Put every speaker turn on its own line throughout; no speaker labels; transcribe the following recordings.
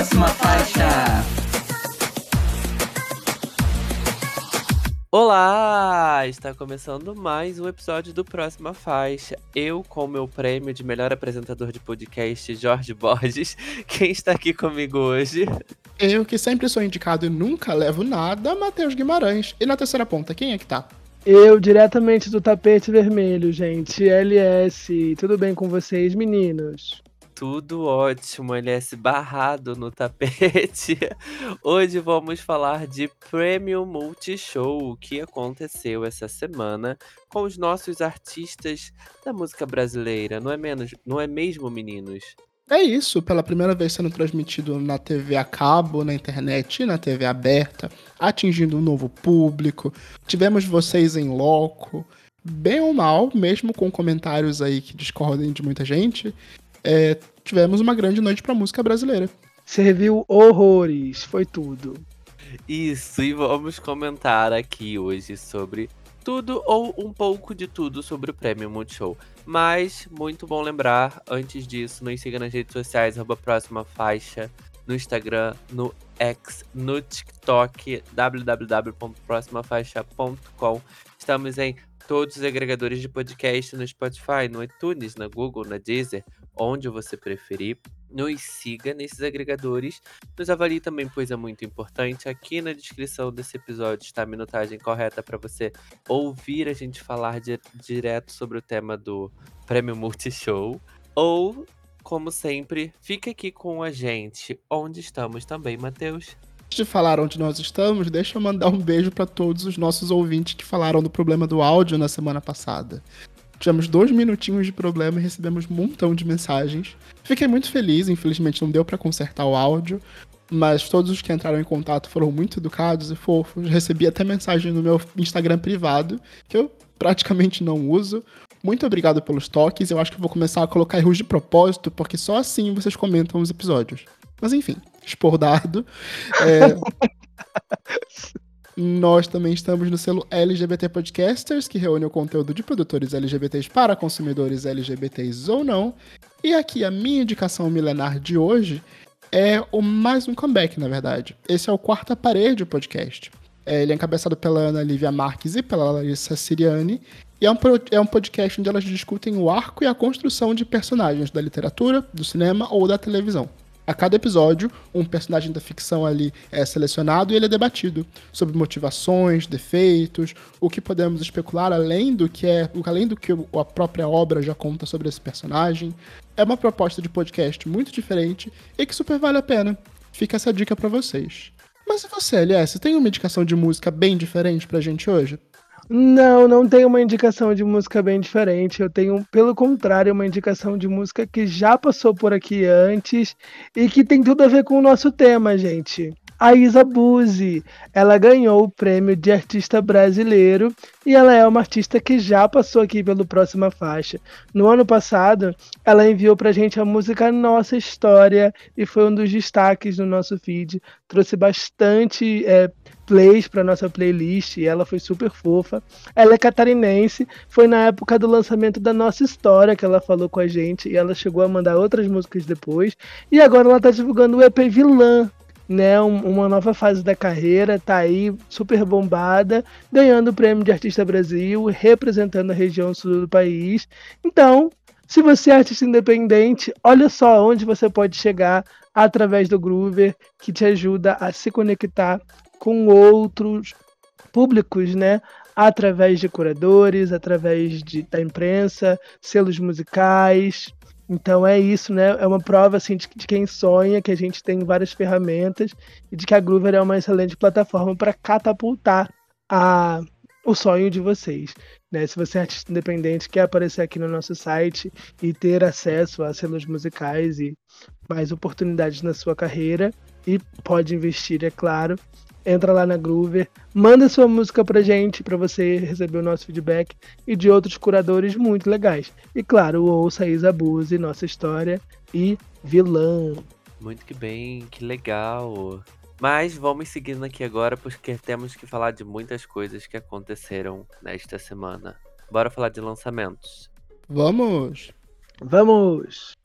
Próxima faixa.
Olá! Está começando mais um episódio do Próxima Faixa. Eu, com meu prêmio de melhor apresentador de podcast, Jorge Borges. Quem está aqui comigo hoje?
Eu, que sempre sou indicado e nunca levo nada, Matheus Guimarães. E na terceira ponta, quem é que tá?
Eu, diretamente do tapete vermelho, gente. LS. Tudo bem com vocês, meninos?
Tudo ótimo, LS barrado no tapete. Hoje vamos falar de Premium Multishow, que aconteceu essa semana com os nossos artistas da música brasileira, não é menos, não é mesmo, meninos?
É isso, pela primeira vez sendo transmitido na TV a cabo, na internet e na TV aberta, atingindo um novo público. Tivemos vocês em loco, bem ou mal, mesmo com comentários aí que discordem de muita gente é, tivemos uma grande noite para música brasileira.
Serviu horrores, foi tudo.
Isso, e vamos comentar aqui hoje sobre tudo ou um pouco de tudo sobre o Prêmio Multishow. Mas, muito bom lembrar, antes disso, nos siga nas redes sociais, arroba próxima faixa, no Instagram, no X, no TikTok, www.proximafaixa.com. Estamos em todos os agregadores de podcast, no Spotify, no iTunes, na Google, na Deezer, onde você preferir. Nos siga nesses agregadores. Nos avalie também, pois é muito importante. Aqui na descrição desse episódio está a minutagem correta para você ouvir a gente falar di direto sobre o tema do Prêmio Multishow. Ou, como sempre, fique aqui com a gente. Onde estamos também, Matheus?
de falar onde nós estamos, deixa eu mandar um beijo para todos os nossos ouvintes que falaram do problema do áudio na semana passada. Tivemos dois minutinhos de problema e recebemos um montão de mensagens. Fiquei muito feliz, infelizmente não deu para consertar o áudio, mas todos os que entraram em contato foram muito educados e fofos. Recebi até mensagem no meu Instagram privado, que eu praticamente não uso. Muito obrigado pelos toques. Eu acho que vou começar a colocar erros de propósito, porque só assim vocês comentam os episódios. Mas enfim, expor dado. É... Nós também estamos no selo LGBT Podcasters, que reúne o conteúdo de produtores LGBTs para consumidores LGBTs ou não. E aqui a minha indicação milenar de hoje é o mais um comeback, na verdade. Esse é o Quarta Parede Podcast. É, ele é encabeçado pela Ana Lívia Marques e pela Larissa Siriani. E é um, é um podcast onde elas discutem o arco e a construção de personagens da literatura, do cinema ou da televisão. A cada episódio, um personagem da ficção ali é selecionado e ele é debatido sobre motivações, defeitos, o que podemos especular além do que é, além do que a própria obra já conta sobre esse personagem. É uma proposta de podcast muito diferente e que super vale a pena. Fica essa dica para vocês. Mas e você, LS, tem uma indicação de música bem diferente pra gente hoje?
Não, não tenho uma indicação de música bem diferente. Eu tenho, pelo contrário, uma indicação de música que já passou por aqui antes e que tem tudo a ver com o nosso tema, gente. A Isa Buzzi, ela ganhou o prêmio de artista brasileiro e ela é uma artista que já passou aqui pelo Próxima Faixa. No ano passado, ela enviou pra gente a música Nossa História e foi um dos destaques no nosso feed. Trouxe bastante é, plays para nossa playlist e ela foi super fofa. Ela é catarinense, foi na época do lançamento da nossa história que ela falou com a gente e ela chegou a mandar outras músicas depois. E agora ela tá divulgando o EP Vilã, né, uma nova fase da carreira, tá aí super bombada, ganhando o prêmio de Artista Brasil, representando a região sul do país. Então, se você é artista independente, olha só onde você pode chegar através do Groover, que te ajuda a se conectar com outros públicos, né? Através de curadores, através de, da imprensa, selos musicais. Então é isso, né? É uma prova assim de, de quem sonha, que a gente tem várias ferramentas e de que a Groover é uma excelente plataforma para catapultar a, o sonho de vocês. Né? Se você é artista independente, quer aparecer aqui no nosso site e ter acesso a selos musicais e mais oportunidades na sua carreira, e pode investir, é claro, entra lá na Groover, manda sua música pra gente, para você receber o nosso feedback e de outros curadores muito legais. E claro, ouça Isa Buse, Nossa História e Vilã.
Muito que bem, que legal. Mas vamos seguindo aqui agora, porque temos que falar de muitas coisas que aconteceram nesta semana. Bora falar de lançamentos.
Vamos!
Vamos!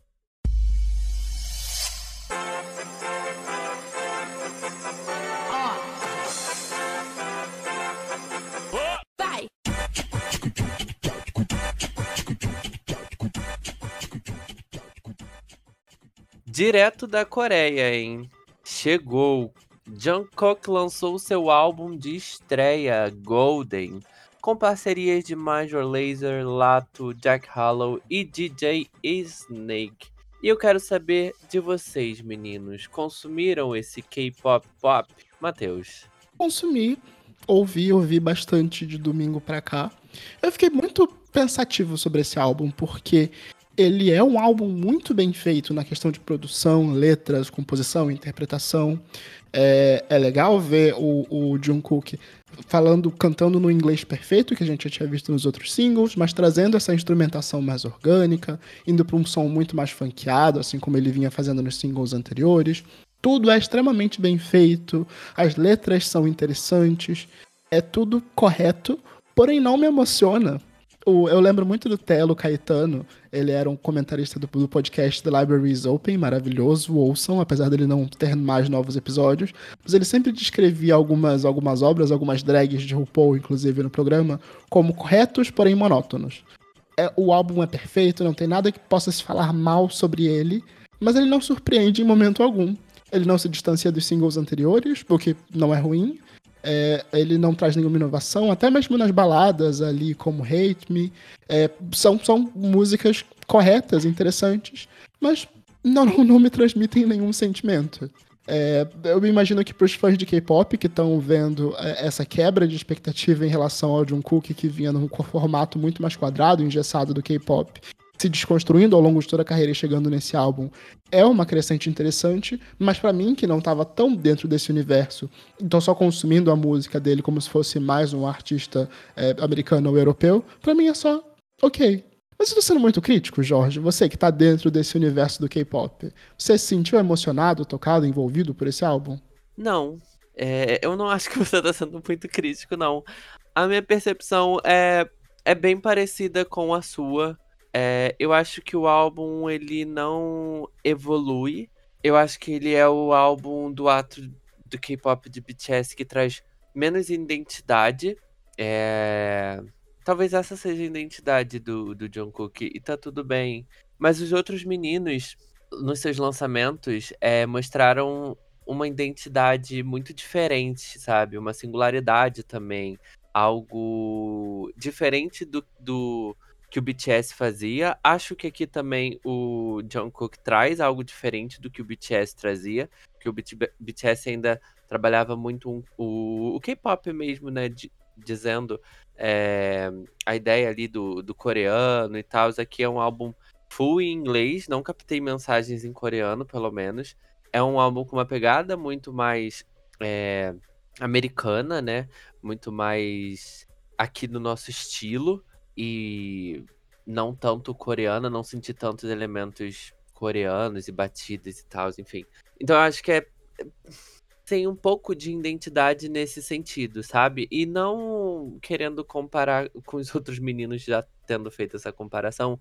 Direto da Coreia, hein? Chegou. Jungkook lançou seu álbum de estreia, Golden, com parcerias de Major Lazer, Lato, Jack Harlow e DJ Snake. E eu quero saber de vocês, meninos. Consumiram esse K-pop pop? Matheus.
Consumi, ouvi, ouvi bastante de domingo pra cá. Eu fiquei muito pensativo sobre esse álbum, porque ele é um álbum muito bem feito na questão de produção, letras, composição, interpretação. É, é legal ver o, o Jungkook falando, cantando no inglês perfeito, que a gente já tinha visto nos outros singles, mas trazendo essa instrumentação mais orgânica, indo para um som muito mais funkeado, assim como ele vinha fazendo nos singles anteriores. Tudo é extremamente bem feito, as letras são interessantes, é tudo correto, porém não me emociona o, eu lembro muito do Telo Caetano, ele era um comentarista do, do podcast The Libraries Open, maravilhoso, ouçam, apesar dele não ter mais novos episódios, mas ele sempre descrevia algumas, algumas obras, algumas drags de RuPaul, inclusive, no programa, como corretos, porém monótonos. É, o álbum é perfeito, não tem nada que possa se falar mal sobre ele, mas ele não surpreende em momento algum. Ele não se distancia dos singles anteriores, o que não é ruim, é, ele não traz nenhuma inovação, até mesmo nas baladas ali, como Hate Me. É, são, são músicas corretas, interessantes, mas não, não me transmitem nenhum sentimento. É, eu me imagino que para os fãs de K-pop que estão vendo é, essa quebra de expectativa em relação ao Jungkook que vinha num formato muito mais quadrado, engessado do K-pop, se desconstruindo ao longo de toda a carreira e chegando nesse álbum é uma crescente interessante, mas para mim, que não estava tão dentro desse universo, então só consumindo a música dele como se fosse mais um artista é, americano ou europeu, para mim é só ok. Mas estou sendo muito crítico, Jorge, você que está dentro desse universo do K-pop, você se sentiu emocionado, tocado, envolvido por esse álbum?
Não, é, eu não acho que você está sendo muito crítico, não. A minha percepção é, é bem parecida com a sua. É, eu acho que o álbum ele não evolui. Eu acho que ele é o álbum do ato do K-pop de BTS que traz menos identidade. É... Talvez essa seja a identidade do, do Jungkook e tá tudo bem. Mas os outros meninos, nos seus lançamentos, é, mostraram uma identidade muito diferente, sabe? Uma singularidade também. Algo diferente do, do que o BTS fazia. Acho que aqui também o Jungkook traz algo diferente do que o BTS trazia, que o BTS ainda trabalhava muito um, o, o K-pop mesmo, né, dizendo é, a ideia ali do, do coreano e tal. Isso aqui é um álbum full em inglês, não captei mensagens em coreano, pelo menos. É um álbum com uma pegada muito mais é, americana, né? Muito mais aqui no nosso estilo e não tanto coreana, não senti tantos elementos coreanos e batidas e tal, enfim. Então eu acho que é tem um pouco de identidade nesse sentido, sabe? E não querendo comparar com os outros meninos já tendo feito essa comparação,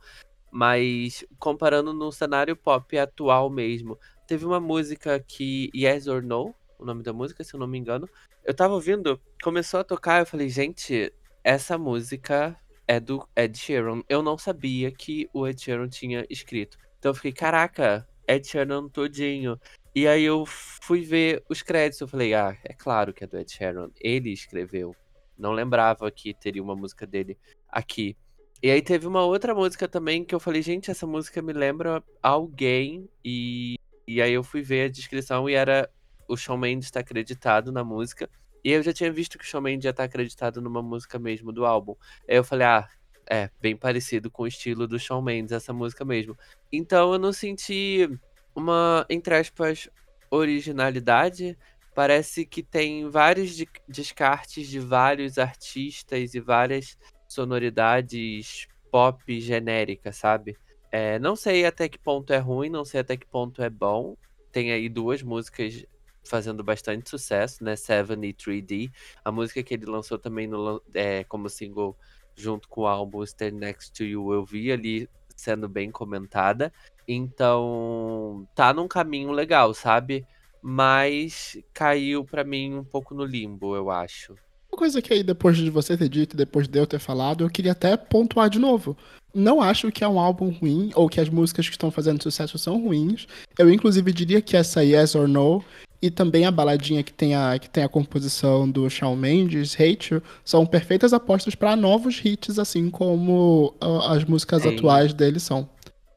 mas comparando no cenário pop atual mesmo. Teve uma música que Yes or No, o nome da música, se eu não me engano. Eu tava ouvindo, começou a tocar, eu falei, gente, essa música é do Ed Sheeran. Eu não sabia que o Ed Sheeran tinha escrito. Então eu fiquei, caraca, Ed Sheeran todinho. E aí eu fui ver os créditos, eu falei, ah, é claro que é do Ed Sheeran. Ele escreveu. Não lembrava que teria uma música dele aqui. E aí teve uma outra música também que eu falei, gente, essa música me lembra alguém. E, e aí eu fui ver a descrição e era o Shawn Mendes está acreditado na música. E eu já tinha visto que o Shawn Mendes já tá acreditado numa música mesmo do álbum. Aí eu falei, ah, é, bem parecido com o estilo do Shawn Mendes, essa música mesmo. Então eu não senti uma, entre aspas, originalidade. Parece que tem vários de descartes de vários artistas e várias sonoridades pop genéricas, sabe? É, não sei até que ponto é ruim, não sei até que ponto é bom. Tem aí duas músicas fazendo bastante sucesso, né? Seven e 3D. A música que ele lançou também no, é, como single junto com o álbum Stand Next to You, eu vi ali sendo bem comentada. Então, tá num caminho legal, sabe? Mas caiu para mim um pouco no limbo, eu acho.
Uma coisa que aí, depois de você ter dito, depois de eu ter falado, eu queria até pontuar de novo. não acho que é um álbum ruim ou que as músicas que estão fazendo sucesso são ruins. Eu, inclusive, diria que essa Yes or No e também a baladinha que tem a, que tem a composição do Shawn Mendes, Rachel, são perfeitas apostas para novos hits, assim como uh, as músicas
Sim.
atuais dele são.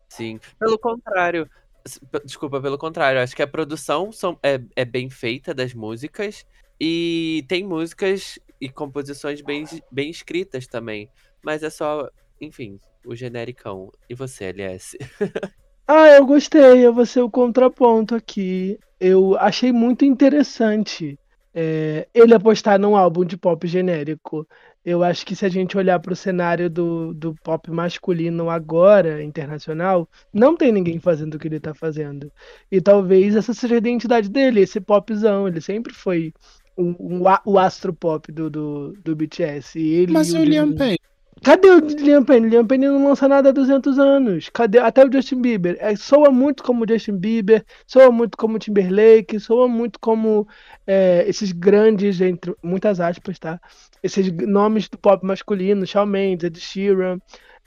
Sim. Pelo contrário. Desculpa, pelo contrário. Acho que a produção são, é, é bem feita das músicas. E tem músicas e composições bem, bem escritas também. Mas é só, enfim, o genericão. E você, LS?
Ah, eu gostei, eu vou ser o contraponto aqui. Eu achei muito interessante é, ele apostar num álbum de pop genérico. Eu acho que se a gente olhar para o cenário do, do pop masculino agora, internacional, não tem ninguém fazendo o que ele está fazendo. E talvez essa seja a identidade dele, esse popzão. Ele sempre foi um, um, o astro pop do, do, do BTS. Ele
Mas
e
o Liam Payne?
Cadê o Liam Payne? Liam Payne não lança nada há 200 anos. Cadê? Até o Justin Bieber. É, soa muito como o Justin Bieber, soa muito como Timberlake, soa muito como é, esses grandes, entre muitas aspas, tá? Esses nomes do pop masculino, Shawn Mendes, Ed Sheeran,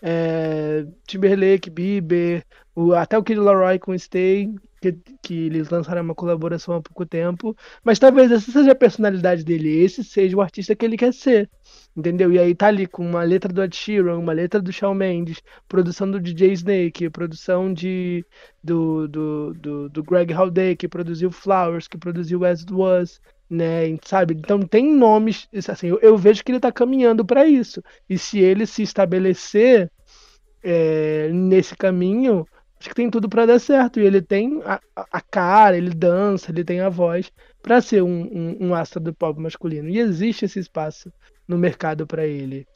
é, Timberlake, Bieber, o, até o Kid Laroi com Stay, que, que eles lançaram uma colaboração há pouco tempo. Mas talvez essa seja a personalidade dele, esse seja o artista que ele quer ser. Entendeu? E aí tá ali com uma letra do Ed Sheeran, uma letra do Shawn Mendes, produção do DJ Snake, produção de, do, do, do, do Greg Haldane, que produziu Flowers, que produziu As It Was, né? Sabe? Então tem nomes, assim, eu, eu vejo que ele tá caminhando para isso. E se ele se estabelecer é, nesse caminho, acho que tem tudo para dar certo. E ele tem a, a, cara, ele dança, ele tem a voz para ser um, um, um astro do pop masculino. E existe esse espaço no mercado para ele.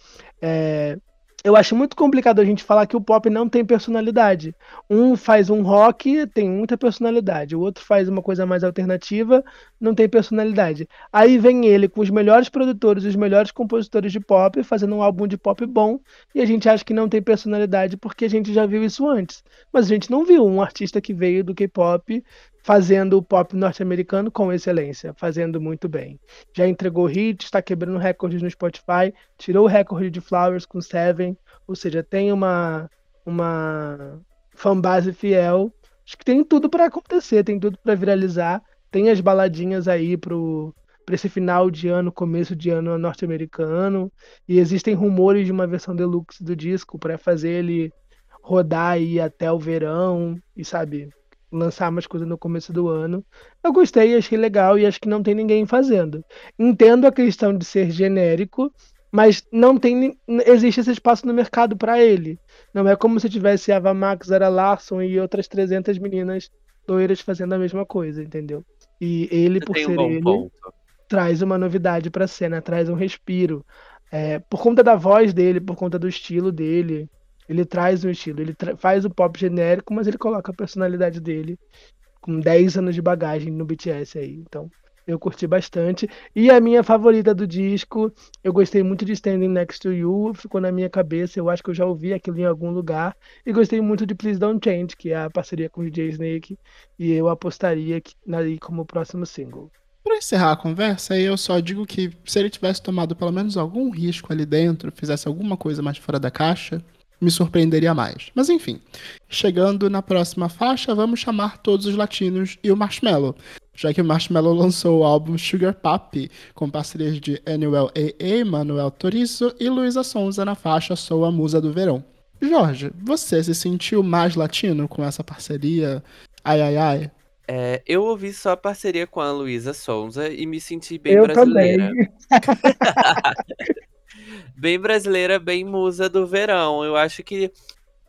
É, eu acho muito complicado a gente falar que o pop não tem personalidade. Um faz um rock, tem muita personalidade. O outro faz uma coisa mais alternativa, não tem personalidade. Aí vem ele com os melhores produtores, os melhores compositores de pop, fazendo um álbum de pop bom, e a gente acha que não tem personalidade porque a gente já viu isso antes. Mas a gente não viu um artista que veio do K-pop fazendo o pop norte-americano com excelência, fazendo muito bem. Já entregou hits, está quebrando recordes no Spotify, tirou o recorde de Flowers com Seven, ou seja, tem uma uma fanbase fiel. Acho que tem tudo para acontecer, tem tudo para viralizar. Tem as baladinhas aí pro para esse final de ano, começo de ano norte-americano, e existem rumores de uma versão deluxe do disco para fazer ele rodar aí até o verão e sabe, lançar mais coisas no começo do ano. Eu gostei, achei legal e acho que não tem ninguém fazendo. Entendo a questão de ser genérico, mas não tem existe esse espaço no mercado para ele. Não é como se tivesse Ava Max, Zara Larson e outras 300 meninas loiras fazendo a mesma coisa, entendeu? E ele, Você por ser um ele, ponto. traz uma novidade para a cena, traz um respiro. É, por conta da voz dele, por conta do estilo dele, ele traz um estilo, ele faz o pop genérico, mas ele coloca a personalidade dele com 10 anos de bagagem no BTS aí. Então, eu curti bastante. E a minha favorita do disco, eu gostei muito de Standing Next to You, ficou na minha cabeça, eu acho que eu já ouvi aquilo em algum lugar. E gostei muito de Please Don't Change, que é a parceria com o DJ Snake, e eu apostaria ali como próximo single.
Para encerrar a conversa, eu só digo que se ele tivesse tomado pelo menos algum risco ali dentro, fizesse alguma coisa mais fora da caixa, me surpreenderia mais. Mas enfim, chegando na próxima faixa, vamos chamar todos os latinos e o Marshmello, já que o Marshmello lançou o álbum Sugar Papi, com parcerias de Anuel AA, Manuel Turizo e Luísa Sonza na faixa Sou a Musa do Verão. Jorge, você se sentiu mais latino com essa parceria? Ai, ai, ai.
É, eu ouvi só a parceria com a Luísa Sonza e me senti bem eu brasileira. bem brasileira, bem musa do verão. Eu acho que.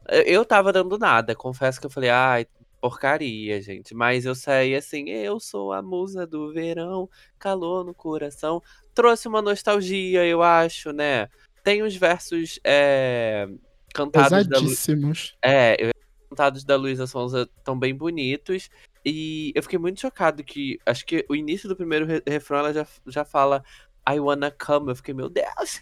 Eh, eu tava dando nada, confesso que eu falei, ai, porcaria, gente. Mas eu saí assim, eu sou a musa do verão, calor no coração. Trouxe uma nostalgia, eu acho, né? Tem uns versos é, cantados da Lu... É, cantados da Luísa Sonza tão bem bonitos. E eu fiquei muito chocado que. Acho que o início do primeiro refrão ela já, já fala I wanna come. Eu fiquei, meu Deus,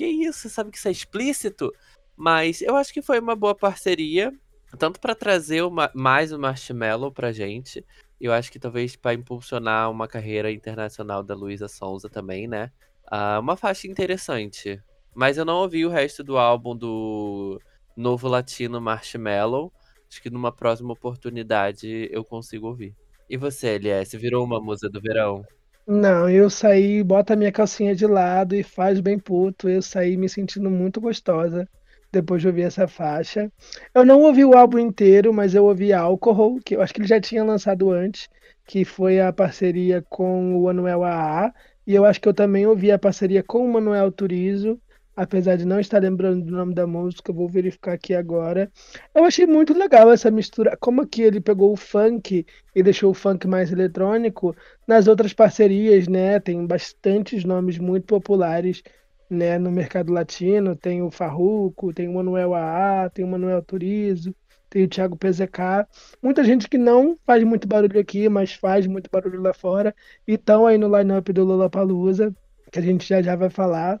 que isso? Sabe que isso é explícito? Mas eu acho que foi uma boa parceria, tanto para trazer uma, mais o Marshmallow pra gente. Eu acho que talvez para impulsionar uma carreira internacional da Luísa Sonza também, né? Uh, uma faixa interessante. Mas eu não ouvi o resto do álbum do novo latino Marshmallow. Acho que numa próxima oportunidade eu consigo ouvir. E você, LS, virou uma musa do verão?
Não, eu saí, bota a minha calcinha de lado e faz bem puto. Eu saí me sentindo muito gostosa depois de ouvir essa faixa. Eu não ouvi o álbum inteiro, mas eu ouvi Alcohol, que eu acho que ele já tinha lançado antes, que foi a parceria com o Anuel AA. E eu acho que eu também ouvi a parceria com o Manuel Turizo, apesar de não estar lembrando do nome da música, vou verificar aqui agora. Eu achei muito legal essa mistura, como aqui ele pegou o funk e deixou o funk mais eletrônico, nas outras parcerias, né, tem bastantes nomes muito populares, né, no mercado latino, tem o Farruco, tem o Manuel AA, tem o Manuel Turizo, tem o Thiago PZK, muita gente que não faz muito barulho aqui, mas faz muito barulho lá fora, e estão aí no line-up do Lollapalooza, que a gente já já vai falar.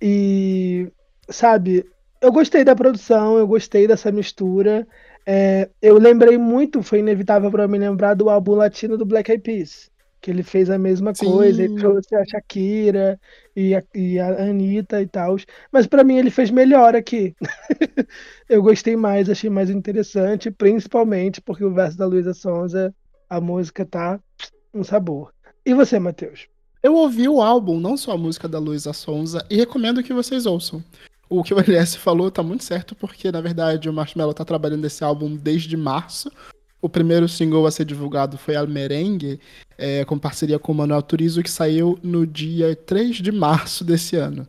E, sabe, eu gostei da produção, eu gostei dessa mistura. É, eu lembrei muito, foi inevitável para me lembrar do álbum latino do Black Eyed Peas, que ele fez a mesma
Sim.
coisa, ele trouxe a Shakira e a, e a Anitta e tal. Mas para mim ele fez melhor aqui. eu gostei mais, achei mais interessante, principalmente porque o verso da Luísa Sonza, a música tá um sabor. E você, Matheus?
Eu ouvi o álbum, não só a música da Luísa Sonza, e recomendo que vocês ouçam. O que o LS falou tá muito certo, porque na verdade o Marshmello tá trabalhando nesse álbum desde março. O primeiro single a ser divulgado foi Almerengue, é, com parceria com o Manuel Turizo, que saiu no dia 3 de março desse ano.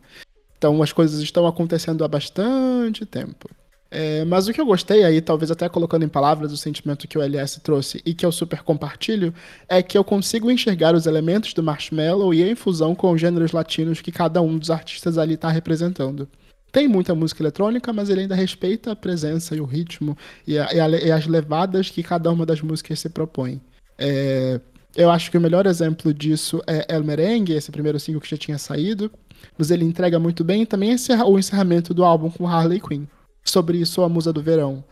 Então as coisas estão acontecendo há bastante tempo. É, mas o que eu gostei aí, talvez até colocando em palavras o sentimento que o LS trouxe e que eu super compartilho, é que eu consigo enxergar os elementos do marshmallow e a infusão com os gêneros latinos que cada um dos artistas ali está representando. Tem muita música eletrônica, mas ele ainda respeita a presença e o ritmo e, a, e, a, e as levadas que cada uma das músicas se propõe. É, eu acho que o melhor exemplo disso é El Merengue, esse primeiro single que já tinha saído, mas ele entrega muito bem também o encerramento do álbum com Harley Quinn sobre isso, a musa do verão.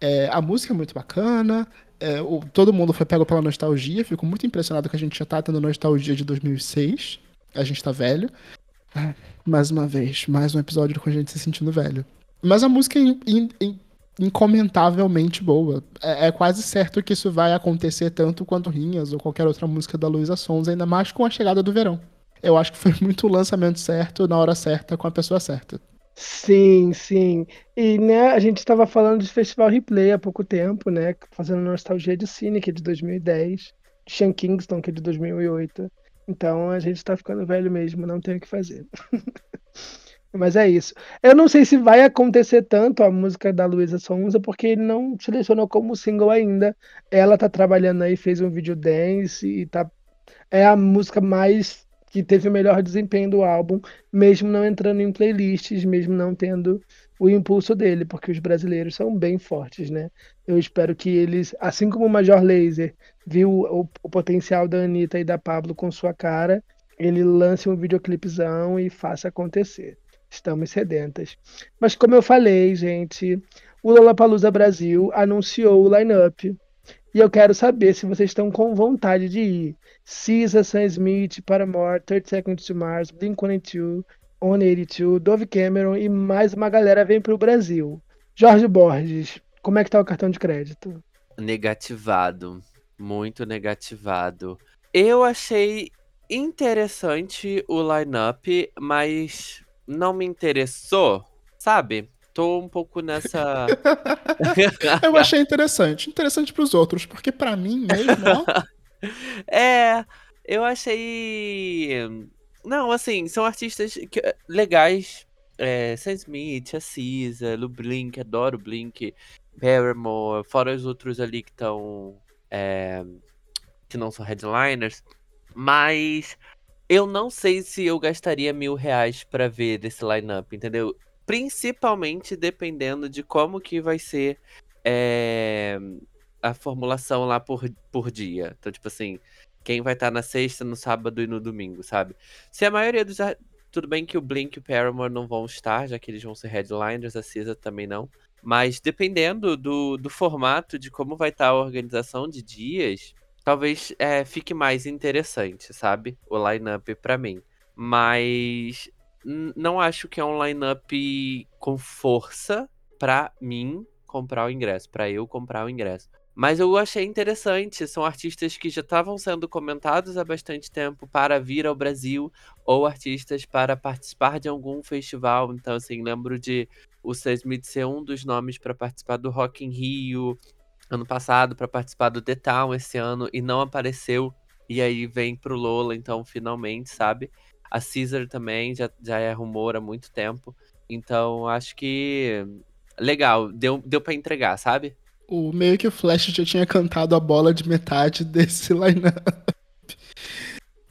É, a música é muito bacana, é, o, todo mundo foi pego pela nostalgia, fico muito impressionado que a gente já tá tendo nostalgia de 2006, a gente tá velho. Mais uma vez, mais um episódio com a gente se sentindo velho. Mas a música é in, in, in, incomentavelmente boa. É, é, quase certo que isso vai acontecer tanto quanto Rinhas ou qualquer outra música da Luísa Sons, ainda mais com a chegada do verão. Eu acho que foi muito o lançamento certo, na hora certa, com a pessoa certa.
Sim, sim. E, né, a gente estava falando de Festival Replay há pouco tempo, né, fazendo nostalgia de Cine, que é de 2010, de Sean Kingston, que é de 2008. Então a gente está ficando velho mesmo, não tem o que fazer. Mas é isso. Eu não sei se vai acontecer tanto a música da Luísa Sonza, porque ele não selecionou como single ainda. Ela tá trabalhando aí, fez um vídeo dance e tá. É a música mais que teve o melhor desempenho do álbum, mesmo não entrando em playlists, mesmo não tendo o impulso dele, porque os brasileiros são bem fortes, né? Eu espero que eles, assim como o Major Laser viu o, o potencial da Anitta e da Pablo com sua cara, ele lance um videoclipezão e faça acontecer. Estamos sedentas. Mas como eu falei, gente, o Lollapalooza Brasil anunciou o line-up e eu quero saber se vocês estão com vontade de ir. Cisa, Sam Smith, Paramore, 30 Seconds to Mars, Blink-182, On 82, Dove Cameron e mais uma galera vem pro Brasil. Jorge Borges, como é que tá o cartão de crédito?
Negativado. Muito negativado. Eu achei interessante o line-up, mas não me interessou, sabe? Tô um pouco nessa.
eu achei interessante. Interessante pros outros, porque para mim mesmo, ó.
é, eu achei. Não, assim, são artistas que, legais. É, Sam Smith, a Cisa, Lu Blink, adoro Blink, Paramore, fora os outros ali que estão. É, que não são headliners. Mas eu não sei se eu gastaria mil reais pra ver desse lineup, entendeu? Principalmente dependendo de como que vai ser é, a formulação lá por, por dia. Então, tipo assim, quem vai estar tá na sexta, no sábado e no domingo, sabe? Se a maioria dos. Tudo bem que o Blink e o Paramore não vão estar, já que eles vão ser headliners, a Cisa também não. Mas dependendo do, do formato, de como vai estar tá a organização de dias, talvez é, fique mais interessante, sabe? O line-up pra mim. Mas não acho que é um line-up com força. pra mim comprar o ingresso, pra eu comprar o ingresso. Mas eu achei interessante, são artistas que já estavam sendo comentados há bastante tempo para vir ao Brasil, ou artistas para participar de algum festival. Então, assim, lembro de o Sam Smith ser um dos nomes para participar do Rock in Rio ano passado, para participar do The Town esse ano, e não apareceu. E aí vem pro Lola, então, finalmente, sabe? A Caesar também já, já é rumor há muito tempo. Então, acho que legal, deu, deu para entregar, sabe?
o meio que o Flash já tinha cantado a bola de metade desse lineup.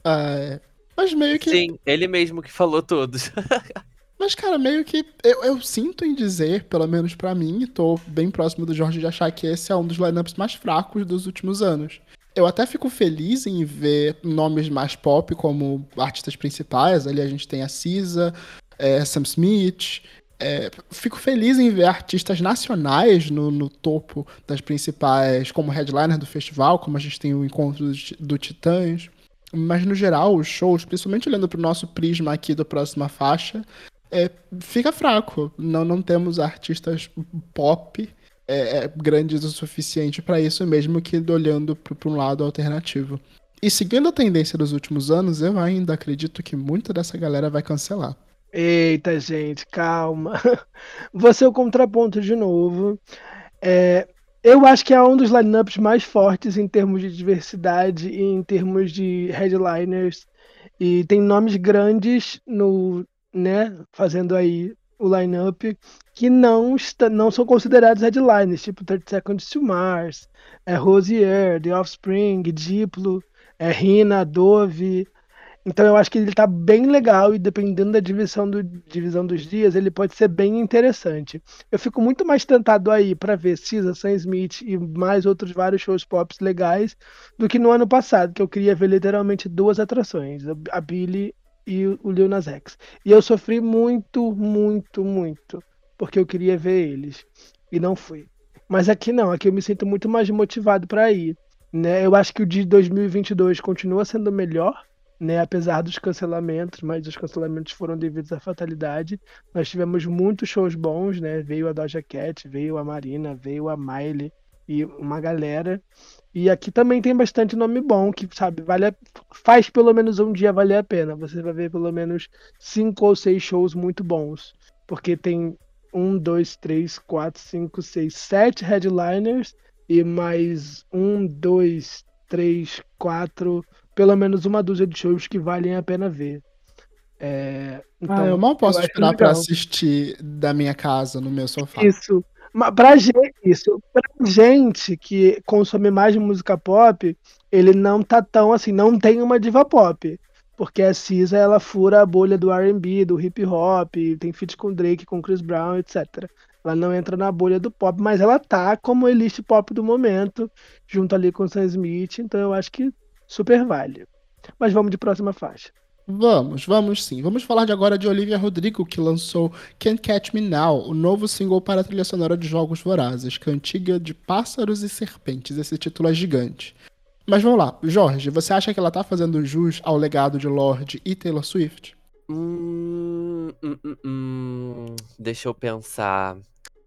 ah, mas meio que.
Sim, ele mesmo que falou todos.
mas, cara, meio que eu, eu sinto em dizer, pelo menos para mim, e tô bem próximo do Jorge de achar que esse é um dos lineups mais fracos dos últimos anos. Eu até fico feliz em ver nomes mais pop como artistas principais. Ali a gente tem a Cisa, é, Sam Smith, é, fico feliz em ver artistas nacionais no, no, topo das principais, como headliner do festival, como a gente tem o encontro do, Titãs. Mas no geral, os shows, principalmente olhando para o nosso prisma aqui da próxima faixa, é, fica fraco. Não, não temos artistas pop é, é grandes o suficiente para isso, mesmo que olhando para um lado alternativo. E seguindo a tendência dos últimos anos, eu ainda acredito que muita dessa galera vai cancelar.
Eita, gente, calma. Vou ser o contraponto de novo. É, eu acho que é um dos lineups mais fortes em termos de diversidade e em termos de headliners. E tem nomes grandes no, né, fazendo aí o lineup que não, está, não são considerados headliners, tipo 30 Seconds to Mars, é Rosier, The Offspring, Diplo, é Rina, Dove, então eu acho que ele tá bem legal e dependendo da divisão, do, divisão dos dias, ele pode ser bem interessante. Eu fico muito mais tentado aí para ver Cisa, Sam Smith e mais outros vários shows pop legais do que no ano passado, que eu queria ver literalmente duas atrações, a Billy e o Lil Nas X. E eu sofri muito, muito, muito, porque eu queria ver eles e não fui. Mas aqui não, aqui eu me sinto muito mais motivado para ir. Né? Eu acho que o de 2022 continua sendo melhor, né? Apesar dos cancelamentos, mas os cancelamentos foram devidos à fatalidade. Nós tivemos muitos shows bons, né? Veio a Doja Cat, veio a Marina, veio a Miley e uma galera. E aqui também tem bastante nome bom que, sabe, vale a... faz pelo menos um dia valer a pena. Você vai ver pelo menos cinco ou seis shows muito bons. Porque tem um, dois, três, quatro, cinco, seis, sete headliners e mais um, dois, três, quatro, pelo menos uma dúzia de shows que valem a pena ver. É, então,
ah, eu mal posso eu esperar para assistir da minha casa, no meu sofá.
Isso. Mas pra gente, isso, pra gente que consome mais música pop, ele não tá tão assim, não tem uma diva pop. Porque a Cisa, ela fura a bolha do R&B, do hip hop, tem feat com Drake, com Chris Brown, etc. Ela não entra na bolha do pop, mas ela tá como elite pop do momento, junto ali com Sam Smith, então eu acho que super vale. Mas vamos de próxima faixa.
Vamos, vamos sim. Vamos falar de agora de Olivia Rodrigo, que lançou Can't Catch Me Now, o novo single para a trilha sonora de Jogos Vorazes, cantiga de pássaros e serpentes. Esse título é gigante. Mas vamos lá, Jorge, você acha que ela tá fazendo jus ao legado de Lorde e Taylor Swift?
Hum, hum, hum, hum, deixa eu pensar.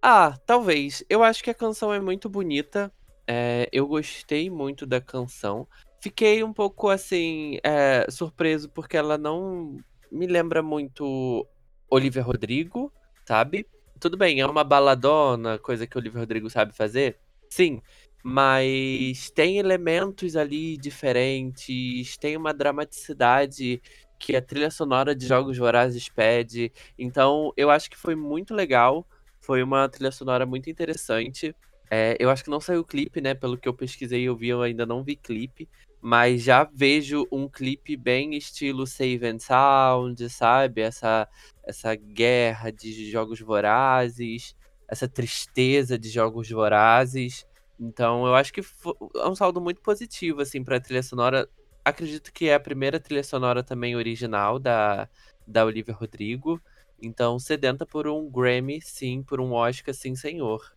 Ah, talvez. Eu acho que a canção é muito bonita. É, eu gostei muito da canção. Fiquei um pouco assim, é, surpreso porque ela não me lembra muito Olivia Rodrigo, sabe? Tudo bem, é uma baladona, coisa que Olivia Rodrigo sabe fazer. Sim, mas tem elementos ali diferentes, tem uma dramaticidade que a trilha sonora de Jogos Vorazes pede. Então, eu acho que foi muito legal. Foi uma trilha sonora muito interessante. É, eu acho que não saiu clipe, né? Pelo que eu pesquisei, eu vi, eu ainda não vi clipe mas já vejo um clipe bem estilo Save and Sound, sabe? Essa, essa guerra de jogos vorazes, essa tristeza de jogos vorazes. Então, eu acho que é um saldo muito positivo, assim, pra trilha sonora. Acredito que é a primeira trilha sonora também original da, da Olivia Rodrigo. Então, sedenta por um Grammy, sim, por um Oscar, sim, senhor.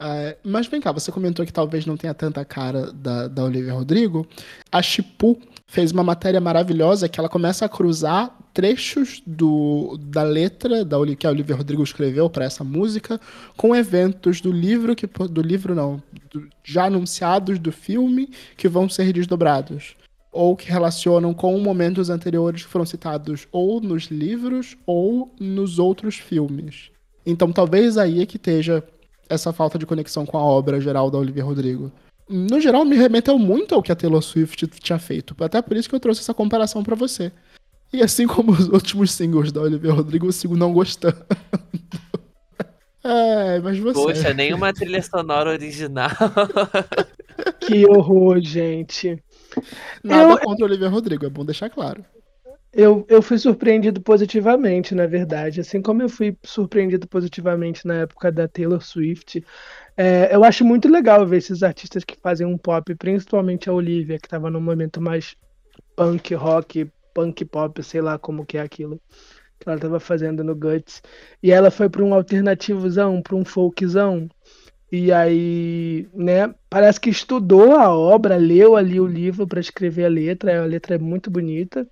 Uh, mas vem cá, você comentou que talvez não tenha tanta cara da, da Olivia Rodrigo. A Chipu fez uma matéria maravilhosa que ela começa a cruzar trechos do, da letra da, que a Olivia Rodrigo escreveu para essa música com eventos do livro que do livro não do, já anunciados do filme que vão ser desdobrados ou que relacionam com momentos anteriores que foram citados ou nos livros ou nos outros filmes. Então talvez aí é que esteja essa falta de conexão com a obra geral da Olivia Rodrigo. No geral, me remeteu muito ao que a Taylor Swift tinha feito. Até por isso que eu trouxe essa comparação para você. E assim como os últimos singles da Olivia Rodrigo, eu sigo não gostando. É, mas você.
Poxa, nenhuma trilha sonora original.
que horror, gente.
Nada eu... contra Olivia Rodrigo, é bom deixar claro.
Eu, eu fui surpreendido positivamente, na verdade. Assim como eu fui surpreendido positivamente na época da Taylor Swift. É, eu acho muito legal ver esses artistas que fazem um pop, principalmente a Olivia, que estava num momento mais punk rock, punk pop, sei lá como que é aquilo que ela estava fazendo no Guts. E ela foi para um alternativozão, para um folkzão. E aí, né, parece que estudou a obra, leu ali o livro para escrever a letra. A letra é muito bonita,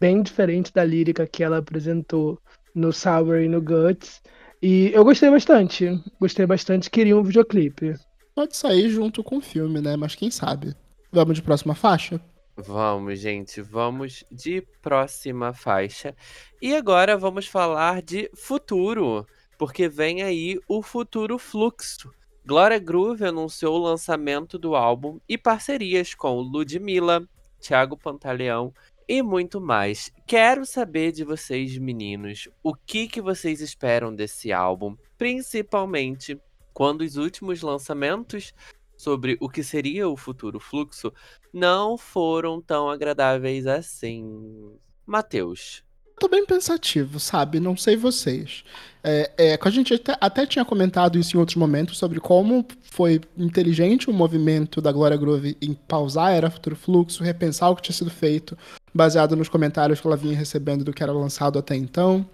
bem diferente da lírica que ela apresentou no Sour e no Guts. E eu gostei bastante. Gostei bastante, queria um videoclipe.
Pode sair junto com o filme, né? Mas quem sabe? Vamos de próxima faixa?
Vamos, gente, vamos de próxima faixa. E agora vamos falar de futuro, porque vem aí o futuro fluxo. Glória Groove anunciou o lançamento do álbum e parcerias com Ludmilla, Thiago Pantaleão e muito mais. Quero saber de vocês, meninos, o que, que vocês esperam desse álbum, principalmente quando os últimos lançamentos sobre o que seria o futuro fluxo não foram tão agradáveis assim. Matheus.
Tô bem pensativo, sabe? Não sei vocês. É, é, a gente até, até, tinha comentado isso em outros momentos sobre como foi inteligente o movimento da Glória Groove em pausar Era Futuro Fluxo, repensar o que tinha sido feito, baseado nos comentários que ela vinha recebendo do que era lançado até então.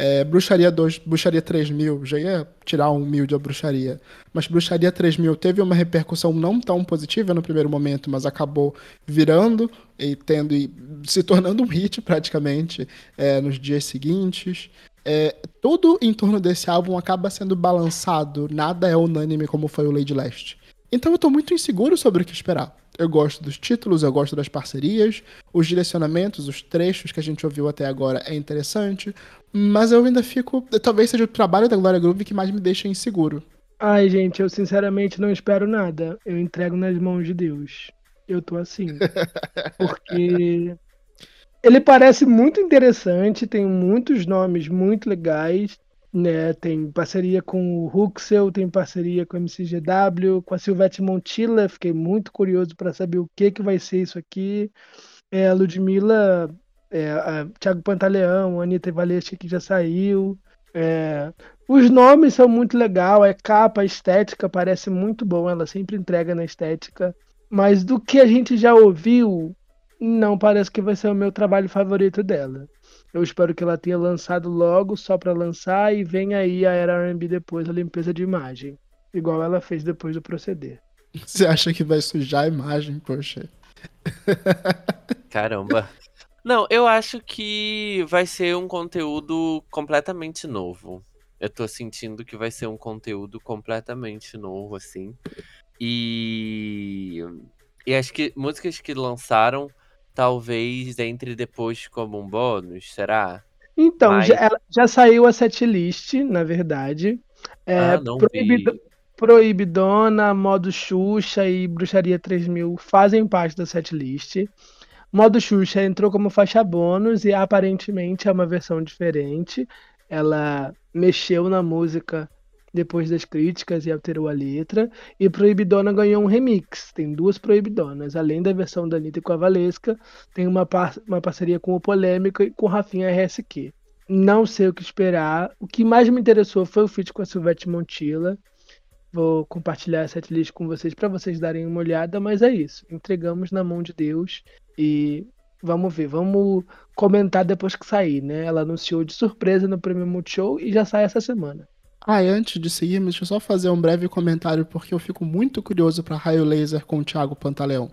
É, bruxaria 2, Bruxaria 3000, já ia tirar um mil de bruxaria, mas Bruxaria 3000 teve uma repercussão não tão positiva no primeiro momento, mas acabou virando e tendo e se tornando um hit praticamente é, nos dias seguintes. É, tudo em torno desse álbum acaba sendo balançado, nada é unânime como foi o Lady Last. Então eu tô muito inseguro sobre o que esperar. Eu gosto dos títulos, eu gosto das parcerias, os direcionamentos, os trechos que a gente ouviu até agora é interessante, mas eu ainda fico. Talvez seja o trabalho da Glória Groove que mais me deixa inseguro.
Ai, gente, eu sinceramente não espero nada. Eu entrego nas mãos de Deus. Eu tô assim. Porque ele parece muito interessante, tem muitos nomes muito legais né? Tem parceria com o Huxel, tem parceria com a MCGW, com a Silvete Montilla. Fiquei muito curioso para saber o que, que vai ser isso aqui. É, a Ludmilla, é, a Thiago Pantaleão, a Anitta Valesca que já saiu. É, os nomes são muito legal, é capa, a estética parece muito bom, ela sempre entrega na estética. Mas do que a gente já ouviu, não parece que vai ser o meu trabalho favorito dela. Eu espero que ela tenha lançado logo só para lançar e venha aí a era R&B depois, a limpeza de imagem, igual ela fez depois do proceder.
Você acha que vai sujar a imagem, poxa?
Caramba. Não, eu acho que vai ser um conteúdo completamente novo. Eu tô sentindo que vai ser um conteúdo completamente novo, assim. E. E acho que músicas que lançaram Talvez entre depois como um bônus, será?
Então, Mas... já, já, saiu a setlist, na verdade. É,
ah, não Proibido, vi.
Proibidona, Modo Xuxa e Bruxaria 3000 fazem parte da setlist. Modo Xuxa entrou como faixa bônus e aparentemente é uma versão diferente. Ela mexeu na música depois das críticas e alterou a letra. E Proibidona ganhou um remix. Tem duas Proibidonas. Além da versão da Anitta com a Valesca, tem uma, par uma parceria com o Polêmica e com Rafinha RSQ. Não sei o que esperar. O que mais me interessou foi o feat com a Silvete Montilla. Vou compartilhar essa setlist com vocês para vocês darem uma olhada, mas é isso. Entregamos na mão de Deus e vamos ver, vamos comentar depois que sair, né? Ela anunciou de surpresa no Prêmio Multishow e já sai essa semana.
Ah, e antes de seguirmos, deixa eu só fazer um breve comentário, porque eu fico muito curioso pra Raio Laser com o Thiago Pantaleão.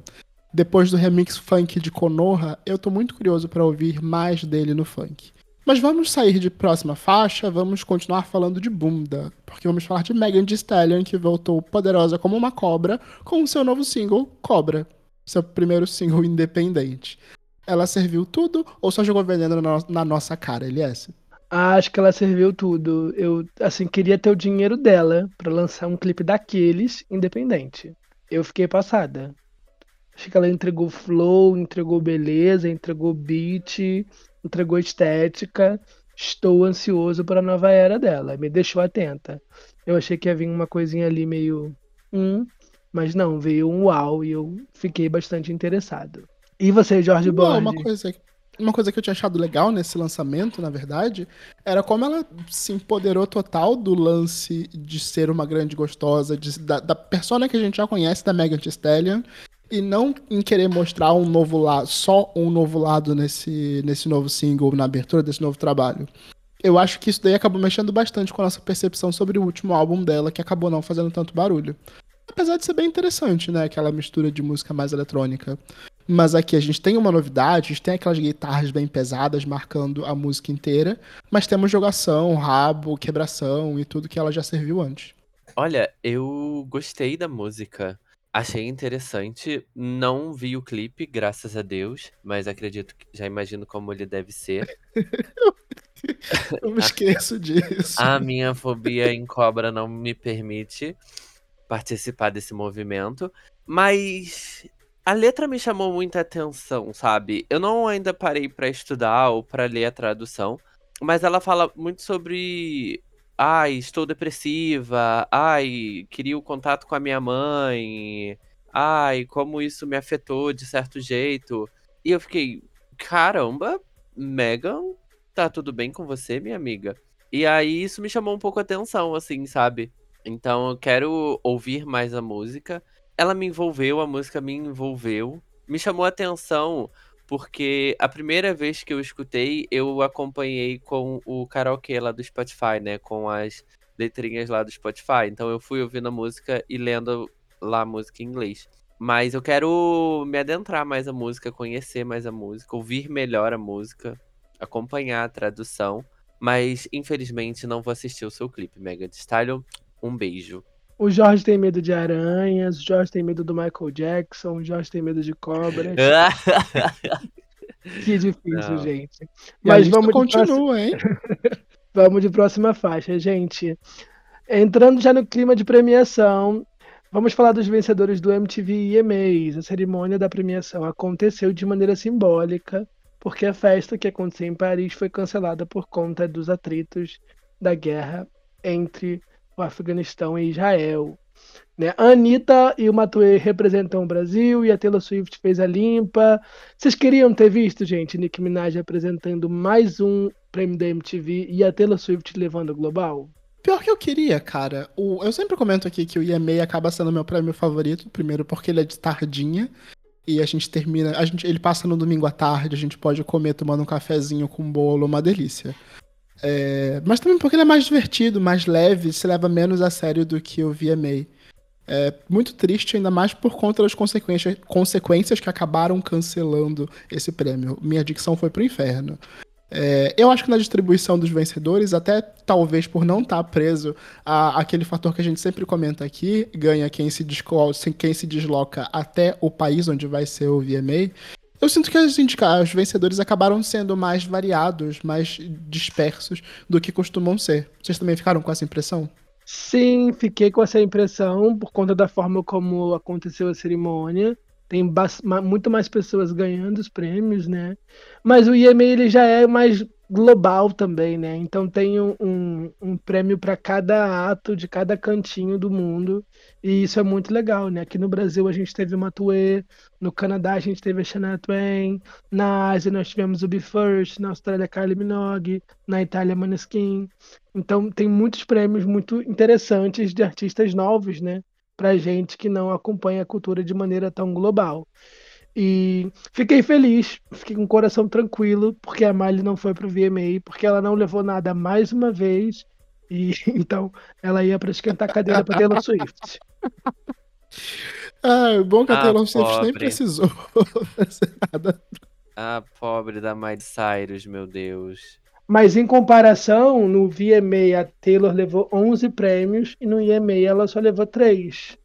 Depois do remix funk de Konoha, eu tô muito curioso pra ouvir mais dele no funk. Mas vamos sair de próxima faixa, vamos continuar falando de bunda, porque vamos falar de Megan Thee Stallion, que voltou poderosa como uma cobra com o seu novo single, Cobra, seu primeiro single independente. Ela serviu tudo ou só jogou veneno na nossa cara, LS?
Acho que ela serviu tudo. Eu, assim, queria ter o dinheiro dela pra lançar um clipe daqueles independente. Eu fiquei passada. Acho que ela entregou flow, entregou beleza, entregou beat, entregou estética. Estou ansioso para a nova era dela. Me deixou atenta. Eu achei que ia vir uma coisinha ali meio. Hum, mas não, veio um uau e eu fiquei bastante interessado. E você, Jorge Borges?
uma coisa, uma coisa que eu tinha achado legal nesse lançamento, na verdade, era como ela se empoderou total do lance de ser uma grande gostosa, de- da, da persona que a gente já conhece da Megan Thee Stallion, e não em querer mostrar um novo lado, só um novo lado nesse, nesse novo single, na abertura desse novo trabalho. Eu acho que isso daí acabou mexendo bastante com a nossa percepção sobre o último álbum dela, que acabou não fazendo tanto barulho. Apesar de ser bem interessante, né? Aquela mistura de música mais eletrônica. Mas aqui a gente tem uma novidade, a gente tem aquelas guitarras bem pesadas marcando a música inteira, mas temos jogação, rabo, quebração e tudo que ela já serviu antes.
Olha, eu gostei da música. Achei interessante. Não vi o clipe, graças a Deus, mas acredito que já imagino como ele deve ser.
Eu me esqueço disso.
A minha fobia em cobra não me permite participar desse movimento, mas a letra me chamou muita atenção, sabe? Eu não ainda parei pra estudar ou pra ler a tradução, mas ela fala muito sobre ai, estou depressiva, ai, queria o contato com a minha mãe, ai, como isso me afetou de certo jeito. E eu fiquei, caramba, Megan, tá tudo bem com você, minha amiga? E aí isso me chamou um pouco a atenção, assim, sabe? Então eu quero ouvir mais a música. Ela me envolveu, a música me envolveu. Me chamou a atenção porque a primeira vez que eu escutei, eu acompanhei com o karaokê lá do Spotify, né? Com as letrinhas lá do Spotify. Então eu fui ouvindo a música e lendo lá a música em inglês. Mas eu quero me adentrar mais a música, conhecer mais a música, ouvir melhor a música, acompanhar a tradução. Mas infelizmente não vou assistir o seu clipe, Mega Stallion. Um beijo.
O Jorge tem medo de aranhas, o Jorge tem medo do Michael Jackson, o Jorge tem medo de cobras. Que difícil,
Não.
gente. Mas
lista
vamos de, próxima,
continua, hein?
vamos de próxima faixa, gente. Entrando já no clima de premiação, vamos falar dos vencedores do MTV EMAs. A cerimônia da premiação aconteceu de maneira simbólica, porque a festa que aconteceu em Paris foi cancelada por conta dos atritos da guerra entre o Afeganistão e Israel. Né? A Anitta e o Matuê representam o Brasil e a Taylor Swift fez a limpa. Vocês queriam ter visto, gente, Nicki Minaj apresentando mais um prêmio da MTV e a Taylor Swift levando o global?
Pior que eu queria, cara. O- eu sempre comento aqui que o EMA acaba sendo meu prêmio favorito. Primeiro porque ele é de tardinha. E a gente termina. A gente, ele passa no domingo à tarde, a gente pode comer tomando um cafezinho com bolo, uma delícia. É, mas também porque ele é mais divertido, mais leve, se leva menos a sério do que o VMA. É muito triste, ainda mais por conta das consequências, consequências que acabaram cancelando esse prêmio. Minha dicção foi pro inferno. É, eu acho que na distribuição dos vencedores, até talvez por não estar preso a aquele fator que a gente sempre comenta aqui, ganha quem se, quem se desloca até o país onde vai ser o VMA. Eu sinto que os, os vencedores acabaram sendo mais variados, mais dispersos do que costumam ser. Vocês também ficaram com essa impressão?
Sim, fiquei com essa impressão por conta da forma como aconteceu a cerimônia. Tem muito mais pessoas ganhando os prêmios, né? Mas o IMA ele já é mais global também, né? Então tem um, um, prêmio para cada ato de cada cantinho do mundo. E isso é muito legal, né? Aqui no Brasil a gente teve o Matuê, no Canadá a gente teve a Shania Twain, na Ásia nós tivemos o Be First, na Austrália Kylie Minogue, na Itália Maneskin. Então tem muitos prêmios muito interessantes de artistas novos, né? Pra gente que não acompanha a cultura de maneira tão global. E fiquei feliz, fiquei com o coração tranquilo, porque a Miley não foi pro VMA, porque ela não levou nada mais uma vez. E então ela ia para esquentar a cadeira para Taylor Swift.
Ah, bom que a
Ah,
Taylor Swift nem precisou fazer nada.
Ah, pobre da Miley Cyrus, meu Deus.
Mas em comparação, no VMA a Taylor levou 11 prêmios e no EMA ela só levou 3.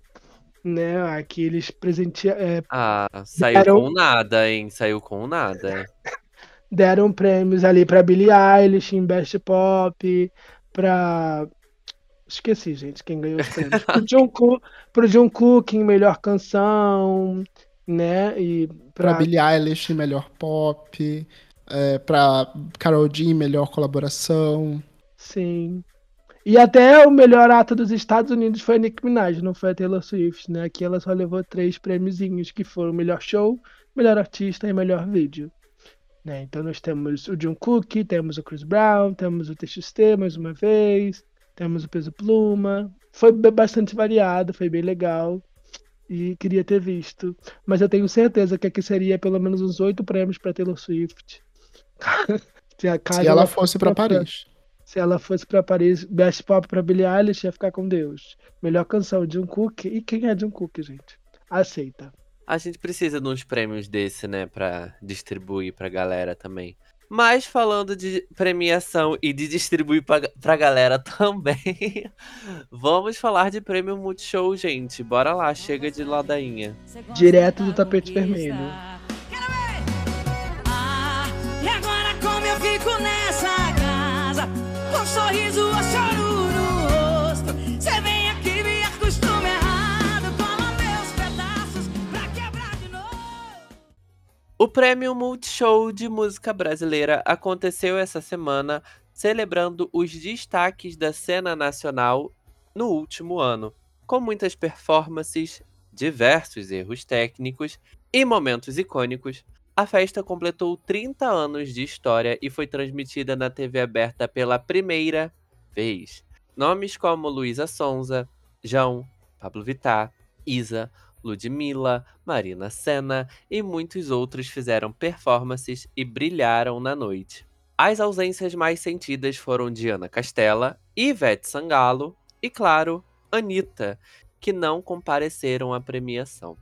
Né? Aqui eles presentearam. É,
Ah, saiu
Deram-
com nada, hein? Saiu com nada.
deram prêmios ali pra Billie Eilish em Best Pop, pra. Esqueci, gente, quem ganhou os prêmios. Pro John, Cook, pro John Cook em melhor canção, né? E
Pra
pra.
Billie Eilish, melhor pop. É, pra Carol G, melhor colaboração.
Sim. E até o melhor ato dos Estados Unidos foi a Nicki Minaj, não foi a Taylor Swift, né? Aqui ela só levou três prêmiozinhos, que foram melhor show, melhor artista e melhor vídeo. Né? Então nós temos o John Cook, temos o Chris Brown, temos o TXT mais uma vez, temos o Peso Pluma. Foi bastante variado, foi bem legal. E queria ter visto. Mas eu tenho certeza que aqui seria pelo menos uns oito prêmios para Taylor Swift. Se,
Se ela fosse pra
pra-
Paris.
Se ela fosse pra Paris, Best Pop pra Billie Eilish, ia ficar com Deus. Melhor canção, John Cook. E quem é John Cook, gente? Aceita.
A gente precisa de uns prêmios desse, né, pra distribuir pra galera também. Mas falando de premiação e de distribuir pra, pra galera também, vamos falar de prêmio Multishow, gente. Bora lá, chega de ladainha.
Direto do tapete vermelho.
O prêmio Multishow de música brasileira aconteceu essa semana, celebrando os destaques da cena nacional no último ano, com muitas performances, diversos erros técnicos e momentos icônicos. A festa completou 30 anos de história e foi transmitida na TV aberta pela primeira vez. Nomes como Luísa Sonza, João, Pablo Vittar, Isa, Ludmilla, Marina Senna e muitos outros fizeram performances e brilharam na noite. As ausências mais sentidas foram Diana Castella, Ivete Sangalo e, claro, Anitta, que não compareceram à premiação.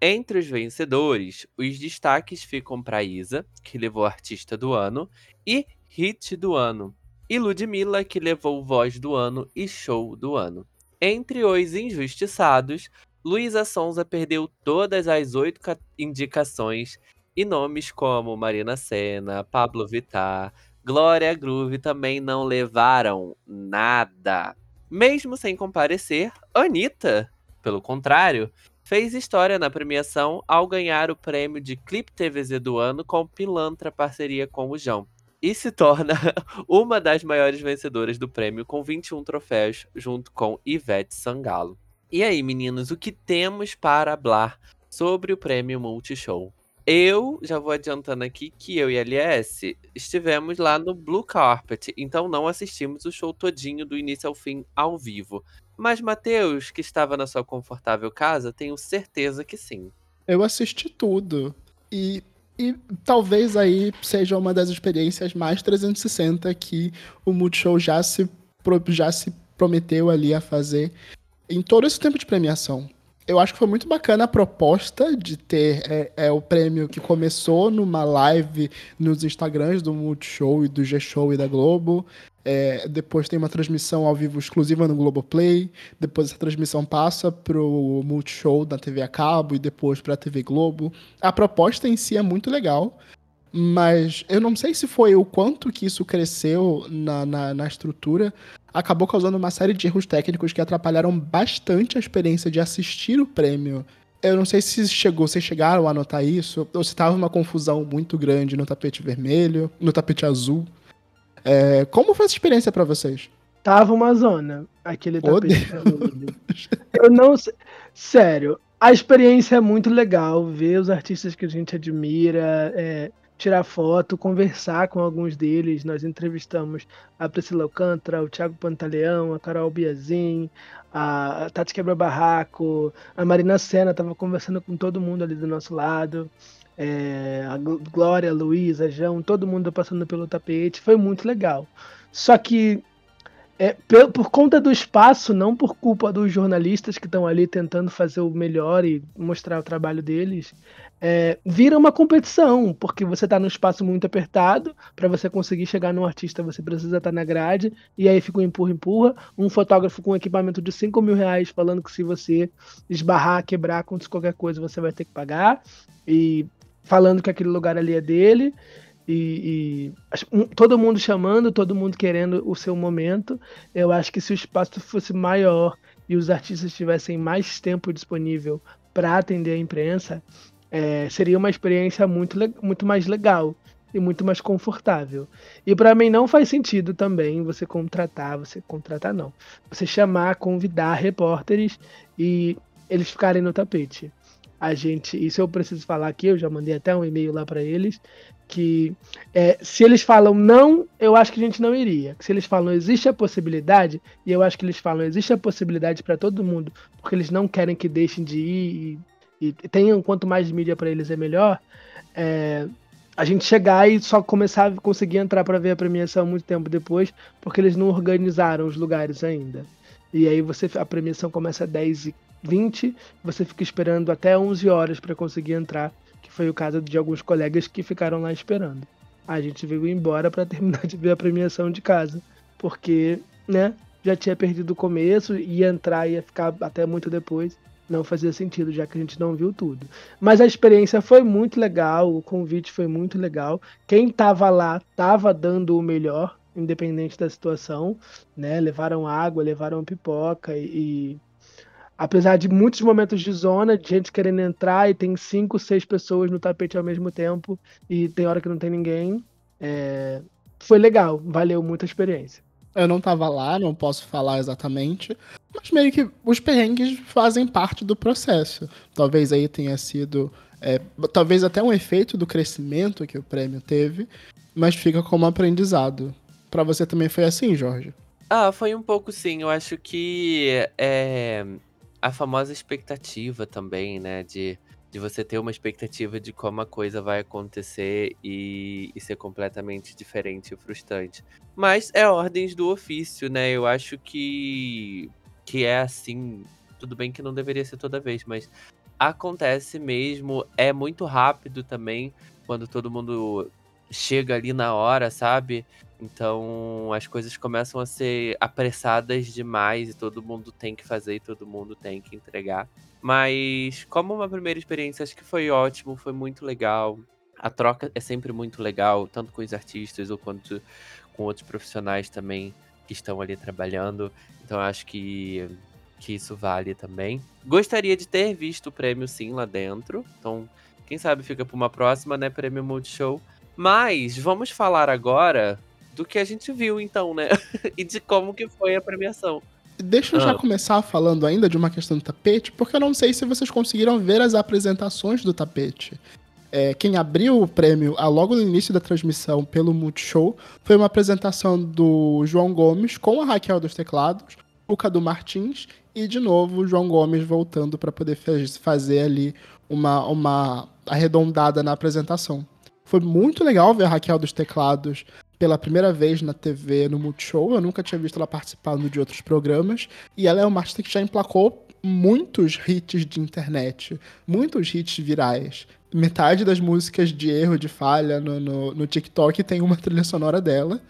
Entre os vencedores, os destaques ficam para Isa, que levou Artista do Ano, e Hit do Ano, e Ludmilla, que levou Voz do Ano e Show do Ano. Entre os injustiçados, Luísa Sonza perdeu todas as oito ca- indicações e nomes como Marina Senna, Pablo Vittar, Glória Groove também não levaram nada. Mesmo sem comparecer, Anitta, pelo contrário, fez história na premiação ao ganhar o prêmio de Clipe TVZ do ano com Pilantra parceria com o João. E se torna uma das maiores vencedoras do prêmio com 21 troféus, junto com Ivete Sangalo. E aí, meninos, o que temos para falar sobre o prêmio Multishow? Eu já vou adiantando aqui que eu e a LS estivemos lá no Blue Carpet, então não assistimos o show todinho do início ao fim ao vivo. Mas Matheus, que estava na sua confortável casa, tenho certeza que sim.
Eu assisti tudo. E, e talvez aí seja uma das experiências mais 360 que o Multishow já se, já se prometeu ali a fazer em todo esse tempo de premiação. Eu acho que foi muito bacana a proposta de ter é, é, o prêmio que começou numa live nos Instagrams do Multishow e do G-Show e da Globo. É, depois tem uma transmissão ao vivo exclusiva no Globoplay. Depois essa transmissão passa pro Multishow da TV a cabo e depois pra TV Globo. A proposta em si é muito legal, mas eu não sei se foi o quanto que isso cresceu na, na, na estrutura. Acabou causando uma série de erros técnicos que atrapalharam bastante a experiência de assistir o prêmio. Eu não sei se chegou, vocês chegaram a notar isso, ou se tava uma confusão muito grande no tapete vermelho, no tapete azul. É, como foi essa experiência pra vocês?
Tava uma zona, aquele
Oh,
tapete vermelho. Eu não sei. Sério, a experiência é muito legal ver os artistas que a gente admira, é, tirar foto, conversar com alguns deles. Nós entrevistamos a Priscila Alcântara, o Thiago Pantaleão, a Carol Biazin, a a Tati Quebra Barraco, a Marina Senna estava conversando com todo mundo ali do nosso lado. é, a Gl- Glória, a Luísa, João, todo mundo passando pelo tapete. Foi muito legal. Só que é, por, por, conta do espaço, não por culpa dos jornalistas que estão ali tentando fazer o melhor e mostrar o trabalho deles, é, vira uma competição, porque você está num espaço muito apertado, para você conseguir chegar num artista você precisa estar tá na grade, e aí fica um empurra-empurra, um fotógrafo com um equipamento de 5 mil reais falando que se você esbarrar, quebrar, acontecer qualquer coisa, você vai ter que pagar, e falando que aquele lugar ali é dele, e, e, todo mundo chamando, todo mundo querendo o seu momento. Eu acho que se o espaço fosse maior e os artistas tivessem mais tempo disponível para atender a imprensa, é, seria uma experiência muito, muito mais legal e muito mais confortável. E para mim não faz sentido também você contratar, você contratar não, você chamar, convidar repórteres e eles ficarem no tapete. A gente, isso eu preciso falar aqui, eu já mandei até um e-mail lá para eles que é, se eles falam não, eu acho que a gente não iria. Se eles falam existe a possibilidade, e eu acho que eles falam existe a possibilidade para todo mundo, porque eles não querem que deixem de ir e, e tenham quanto mais mídia para eles é melhor. É, a gente chegar e só começar a conseguir entrar para ver a premiação muito tempo depois, porque eles não organizaram os lugares ainda. E aí você a premiação começa às 10 e 20, você fica esperando até 11 horas para conseguir entrar foi o caso de alguns colegas que ficaram lá esperando. A gente veio embora para terminar de ver a premiação de casa, porque, né, já tinha perdido o começo e entrar ia ficar até muito depois. Não fazia sentido, já que a gente não viu tudo. Mas a experiência foi muito legal, o convite foi muito legal. Quem estava lá estava dando o melhor, independente da situação, né? Levaram água, levaram pipoca e, apesar de muitos momentos de zona, de gente querendo entrar e tem cinco, seis pessoas no tapete ao mesmo tempo e tem hora que não tem ninguém, é... foi legal, valeu muito a experiência.
Eu não tava lá, não posso falar exatamente, mas meio que os perrengues fazem parte do processo. Talvez aí tenha sido, é, talvez até um efeito do crescimento que o prêmio teve, mas fica como aprendizado. Para você também foi assim, Jorge?
Ah, foi um pouco sim. Eu acho que é, a famosa expectativa também, né? De, de você ter uma expectativa de como a coisa vai acontecer e, e ser completamente diferente e frustrante. Mas é ordens do ofício, né? Eu acho que, que é assim. Tudo bem que não deveria ser toda vez, mas acontece mesmo. É muito rápido também quando todo mundo chega ali na hora, sabe? Então as coisas começam a ser apressadas demais e todo mundo tem que fazer e todo mundo tem que entregar. Mas como uma primeira experiência, acho que foi ótimo, foi muito legal. A troca é sempre muito legal, tanto com os artistas ou quanto com outros profissionais também que estão ali trabalhando. Então acho que que isso vale também. Gostaria de ter visto o prêmio sim lá dentro. Então, quem sabe fica para uma próxima, né, Prêmio Multishow. Mas vamos falar agora do que a gente viu, então, né? e de como que foi a premiação.
Deixa eu ah. já começar falando ainda de uma questão do tapete, porque eu não sei se vocês conseguiram ver as apresentações do tapete. É, quem abriu o prêmio ah, logo no início da transmissão pelo Multishow foi uma apresentação do João Gomes com a Raquel dos Teclados, o Cadu Martins e, de novo, o João Gomes voltando para poder fazer ali uma, uma arredondada na apresentação. Foi muito legal ver a Raquel dos Teclados pela primeira vez na TV no Multishow. Eu nunca tinha visto ela participando de outros programas. E ela é uma artista que já emplacou muitos hits de internet, muitos hits virais. Metade das músicas de erro, de falha no, no, no TikTok tem uma trilha sonora dela.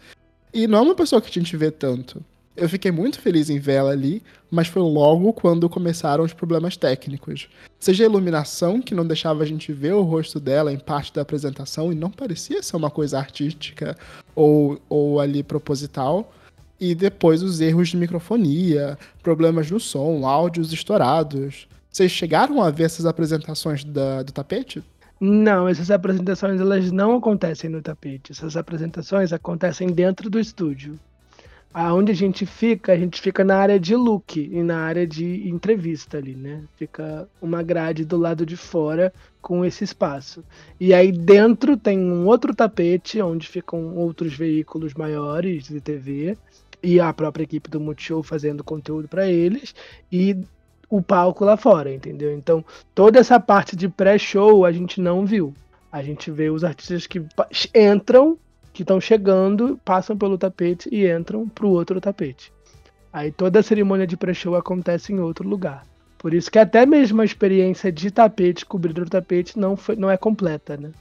E não é uma pessoa que a gente vê tanto. Eu fiquei muito feliz em vê-la ali, mas foi logo quando começaram os problemas técnicos. Seja a iluminação, que não deixava a gente ver o rosto dela em parte da apresentação e não parecia ser uma coisa artística ou, ou ali proposital, e depois os erros de microfonia, problemas no som, áudios estourados. Vocês chegaram a ver essas apresentações da, do tapete?
Não, essas apresentações elas não acontecem no tapete. Essas apresentações acontecem dentro do estúdio aonde a gente fica, a gente fica na área de look e na área de entrevista ali, né? Fica uma grade do lado de fora com esse espaço. E aí dentro tem um outro tapete onde ficam outros veículos maiores de TV e a própria equipe do Multishow fazendo conteúdo para eles e o palco lá fora, entendeu? Então, toda essa parte de pré-show a gente não viu. A gente vê os artistas que entram que estão chegando, passam pelo tapete e entram para o outro tapete. Aí toda a cerimônia de pré-show acontece em outro lugar. Por isso que até mesmo a experiência de tapete, cobrir o tapete, não, foi, não é completa, né?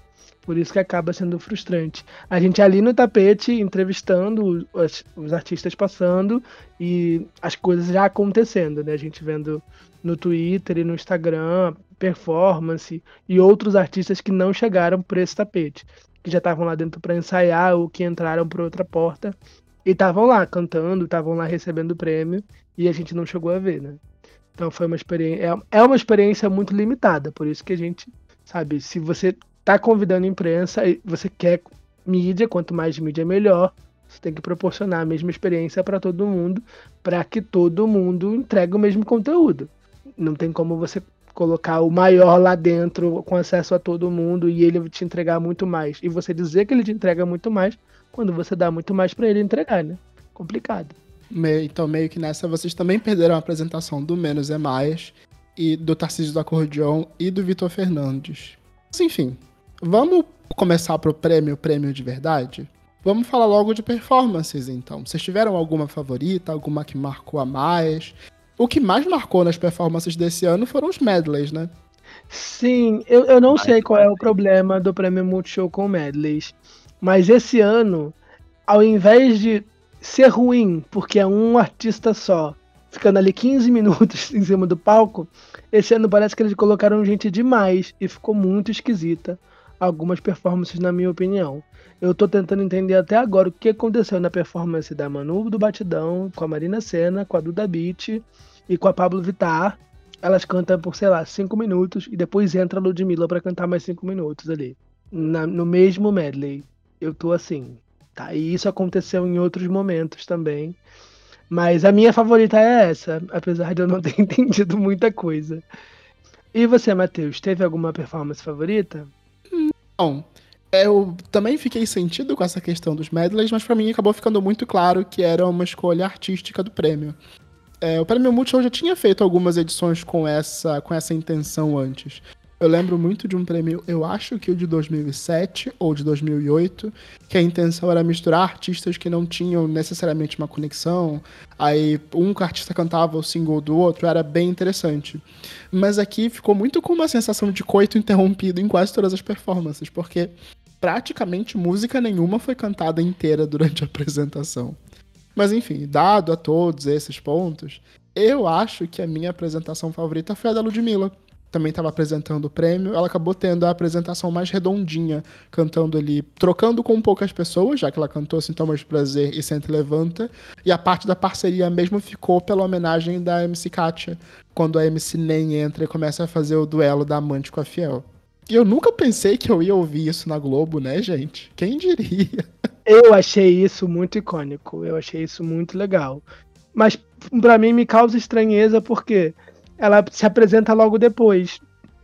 Por isso que acaba sendo frustrante. A gente ali no tapete, entrevistando os, os, artistas passando e as coisas já acontecendo, né? A gente vendo no Twitter e no Instagram performance e outros artistas que não chegaram por esse tapete, que já estavam lá dentro para ensaiar ou que entraram por outra porta e estavam lá cantando, estavam lá recebendo o prêmio e a gente não chegou a ver, né? Então foi uma experiência, é, é uma experiência muito limitada, por isso que a gente, sabe, se você tá convidando imprensa e você quer mídia, quanto mais mídia melhor, você tem que proporcionar a mesma experiência para todo mundo, para que todo mundo entregue o mesmo conteúdo. Não tem como você colocar o maior lá dentro com acesso a todo mundo e ele te entregar muito mais. E você dizer que ele te entrega muito mais quando você dá muito mais para ele entregar, né? Complicado.
Então, meio que nessa, vocês também perderam a apresentação do Menos é Mais, e do Tarcísio do Acordeon e do Vitor Fernandes. Mas, enfim, vamos começar pro prêmio, prêmio de verdade? Vamos falar logo de performances, então. Vocês tiveram alguma favorita, alguma que marcou a mais? O que mais marcou nas performances desse ano foram os medleys, né?
Sim, eu, eu não sei qual é o problema do prêmio Multishow com medleys. Mas esse ano, ao invés de ser ruim, porque é um artista só, ficando ali 15 minutos em cima do palco, esse ano parece que eles colocaram gente demais e ficou muito esquisita. Algumas performances, na minha opinião. Eu tô tentando entender até agora o que aconteceu na performance da Manu do Batidão, com a Marina Senna, com a Duda Beat e com a Pablo Vittar. Elas cantam por, sei lá, 5 minutos e depois entra a Ludmilla para cantar mais 5 minutos ali. Na, no mesmo medley. Eu tô assim, Tá? E isso aconteceu em outros momentos também. Mas a minha favorita é essa, apesar de eu não ter entendido muita coisa. E você, Matheus, teve alguma performance favorita?
Não. Eu também fiquei sentido com essa questão dos medleys, mas para mim acabou ficando muito claro que era uma escolha artística do prêmio. É, o Prêmio Multishow já tinha feito algumas edições com essa, com essa intenção antes. Eu lembro muito de um prêmio, eu acho que o de 2007 ou de 2008, que a intenção era misturar artistas que não tinham necessariamente uma conexão. Aí um artista cantava o single do outro, era bem interessante. Mas aqui ficou muito com uma sensação de coito interrompido em quase todas as performances, porque praticamente música nenhuma foi cantada inteira durante a apresentação. Mas enfim, dado a todos esses pontos, eu acho que a minha apresentação favorita foi a da Ludmilla também estava apresentando o prêmio, ela acabou tendo a apresentação mais redondinha, cantando ali, trocando com poucas pessoas, já que ela cantou Sintomas de Prazer e Sente Levanta, e a parte da parceria mesmo ficou pela homenagem da MC Katia, quando a MC Nem entra e começa a fazer o duelo da amante com a Fiel. E eu nunca pensei que eu ia ouvir isso na Globo, né, gente? Quem diria?
Eu achei isso muito icônico, eu achei isso muito legal. Mas para mim me causa estranheza porque ela se apresenta logo depois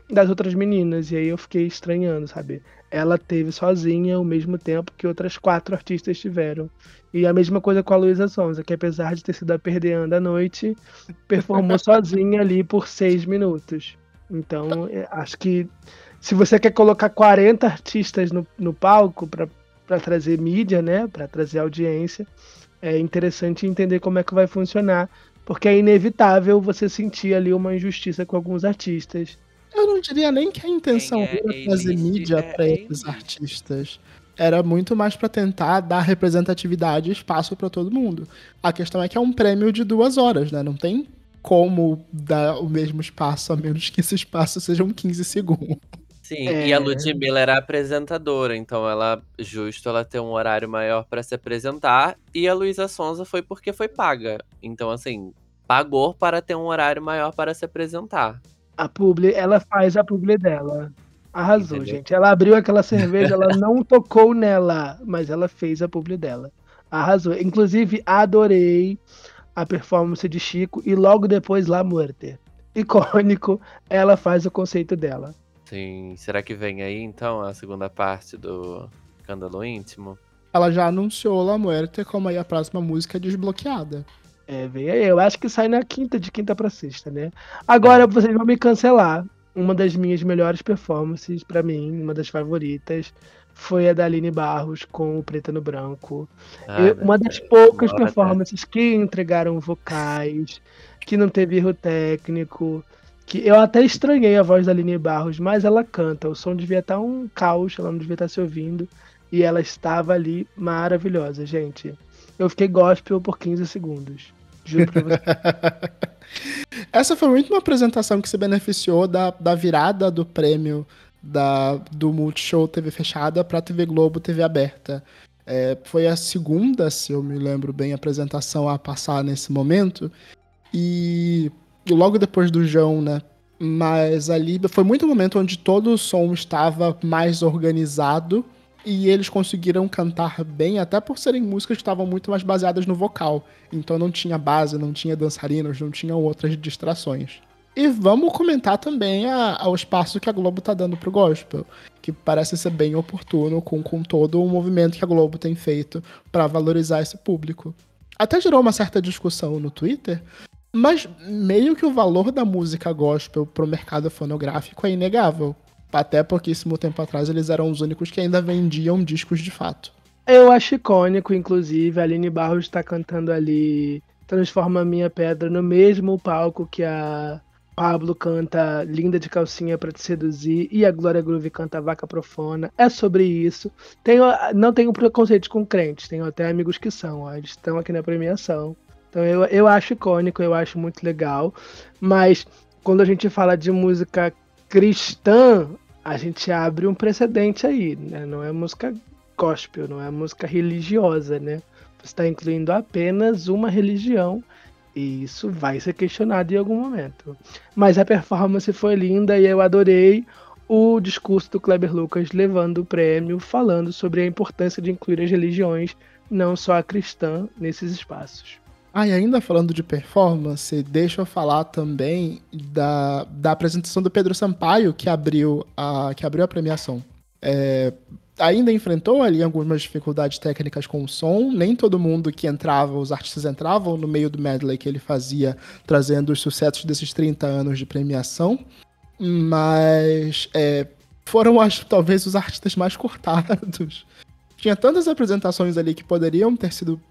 das outras meninas. E aí eu fiquei estranhando, sabe? Ela teve sozinha o mesmo tempo que outras quatro artistas tiveram. E a mesma coisa com a Luísa Sonza, que apesar de ter sido a perdeanda à noite, performou sozinha ali por seis minutos. Então, é, acho que se você quer colocar 40 artistas no, no palco para trazer mídia, né, para trazer audiência, é interessante entender como é que vai funcionar porque é inevitável você sentir ali uma injustiça com alguns artistas.
Eu não diria nem que a intenção é, era trazer mídia é, para esses artistas. Era muito mais para tentar dar representatividade e espaço para todo mundo. A questão é que é um prêmio de duas horas, né? Não tem como dar o mesmo espaço, a menos que esse espaço sejam 15 segundos.
Sim, é... e a Ludmilla era apresentadora, então ela justo ela ter um horário maior para se apresentar, e a Luísa Sonza foi porque foi paga. Então assim, pagou para ter um horário maior para se apresentar.
A publi, ela faz a publi dela. Arrasou, Entendeu? gente. Ela abriu aquela cerveja, ela não tocou nela, mas ela fez a publi dela. Arrasou. Inclusive, adorei a performance de Chico e logo depois La Muerte. Icônico, ela faz o conceito dela.
Sim. Será que vem aí então a segunda parte do Escândalo Íntimo?
Ela já anunciou La Muerte como aí a próxima música desbloqueada.
É, vem aí. Eu acho que sai na quinta, de quinta pra sexta, né? Agora é. vocês vão me cancelar. uma das minhas melhores performances, pra mim, uma das favoritas, foi a da Aline Barros com o Preta no Branco.
Ah,
Eu- uma das poucas
hora
performances que entregaram vocais, que não teve erro técnico, que eu até estranhei a voz da Aline Barros, mas ela canta. O som devia estar um caos, ela não devia estar se ouvindo. E ela estava ali maravilhosa, gente. Eu fiquei gospel por 15 segundos. Juro pra você.
Essa foi muito uma apresentação que se beneficiou da, da virada do prêmio da, do Multishow TV fechada para TV Globo TV aberta. É, foi a segunda, se eu me lembro bem, apresentação a passar nesse momento. E logo depois do João, né? Mas ali foi muito um momento onde todo o som estava mais organizado e eles conseguiram cantar bem, até por serem músicas que estavam muito mais baseadas no vocal. Então não tinha base, não tinha dançarinos, não tinha outras distrações. E vamos comentar também a, ao espaço que a Globo tá dando pro gospel, que parece ser bem oportuno com, com todo o movimento que a Globo tem feito para valorizar esse público. Até gerou uma certa discussão no Twitter, mas meio que o valor da música gospel pro mercado fonográfico é inegável. Até pouquíssimo tempo atrás eles eram os únicos que ainda vendiam discos de fato.
Eu acho icônico, inclusive, a Aline Barros está cantando ali Transforma Minha Pedra no mesmo palco que a Pablo canta Linda de Calcinha pra Te Seduzir e a Glória Groove canta Vaca Profana. É sobre isso. Tenho, não tenho preconceito com crentes, tenho até amigos que são, ó, eles estão aqui na premiação. Então eu, eu acho icônico, eu acho muito legal. Mas quando a gente fala de música cristã, a gente abre um precedente aí, né? Não é música gospel, não é música religiosa, né? Você está incluindo apenas uma religião e isso vai ser questionado em algum momento. Mas a performance foi linda e eu adorei o discurso do Kleber Lucas levando o prêmio, falando sobre a importância de incluir as religiões, não só a cristã, nesses espaços.
Ah, e ainda falando de performance, deixa eu falar também da, da apresentação do Pedro Sampaio, que abriu a, que abriu a premiação. É, ainda enfrentou ali algumas dificuldades técnicas com o som, nem todo mundo que entrava, os artistas entravam no meio do medley que ele fazia, trazendo os sucessos desses 30 anos de premiação, mas é, foram, acho, talvez, os artistas mais cortados. Tinha tantas apresentações ali que poderiam ter sido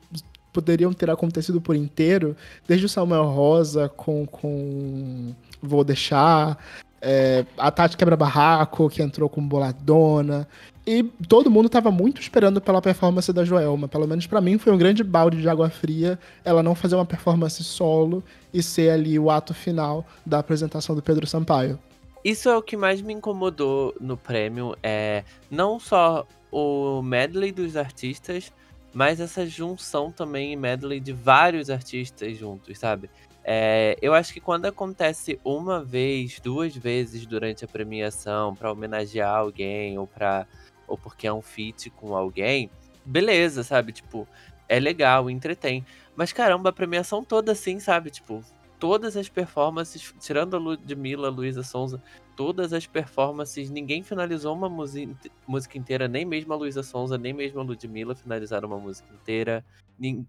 poderiam ter acontecido por inteiro, desde o Samuel Rosa com, com Vou Deixar, é, a Tati Quebra-Barraco, que entrou com Boladona, e todo mundo tava muito esperando pela performance da Joelma. Pelo menos para mim foi um grande balde de água fria ela não fazer uma performance solo e ser ali o ato final da apresentação do Pedro Sampaio.
Isso é o que mais me incomodou no prêmio, é não só o medley dos artistas, mas essa junção também em medley de vários artistas juntos, sabe? É, eu acho que quando acontece uma vez, duas vezes durante a premiação para homenagear alguém ou para ou porque é um feat com alguém, beleza, sabe? Tipo, é legal, entretém. Mas caramba, a premiação toda assim, sabe? Tipo, todas as performances, tirando a Ludmilla, Luísa Sonza, todas as performances, ninguém finalizou uma música inteira, nem mesmo a Luísa Sonza, nem mesmo a Ludmilla finalizaram uma música inteira.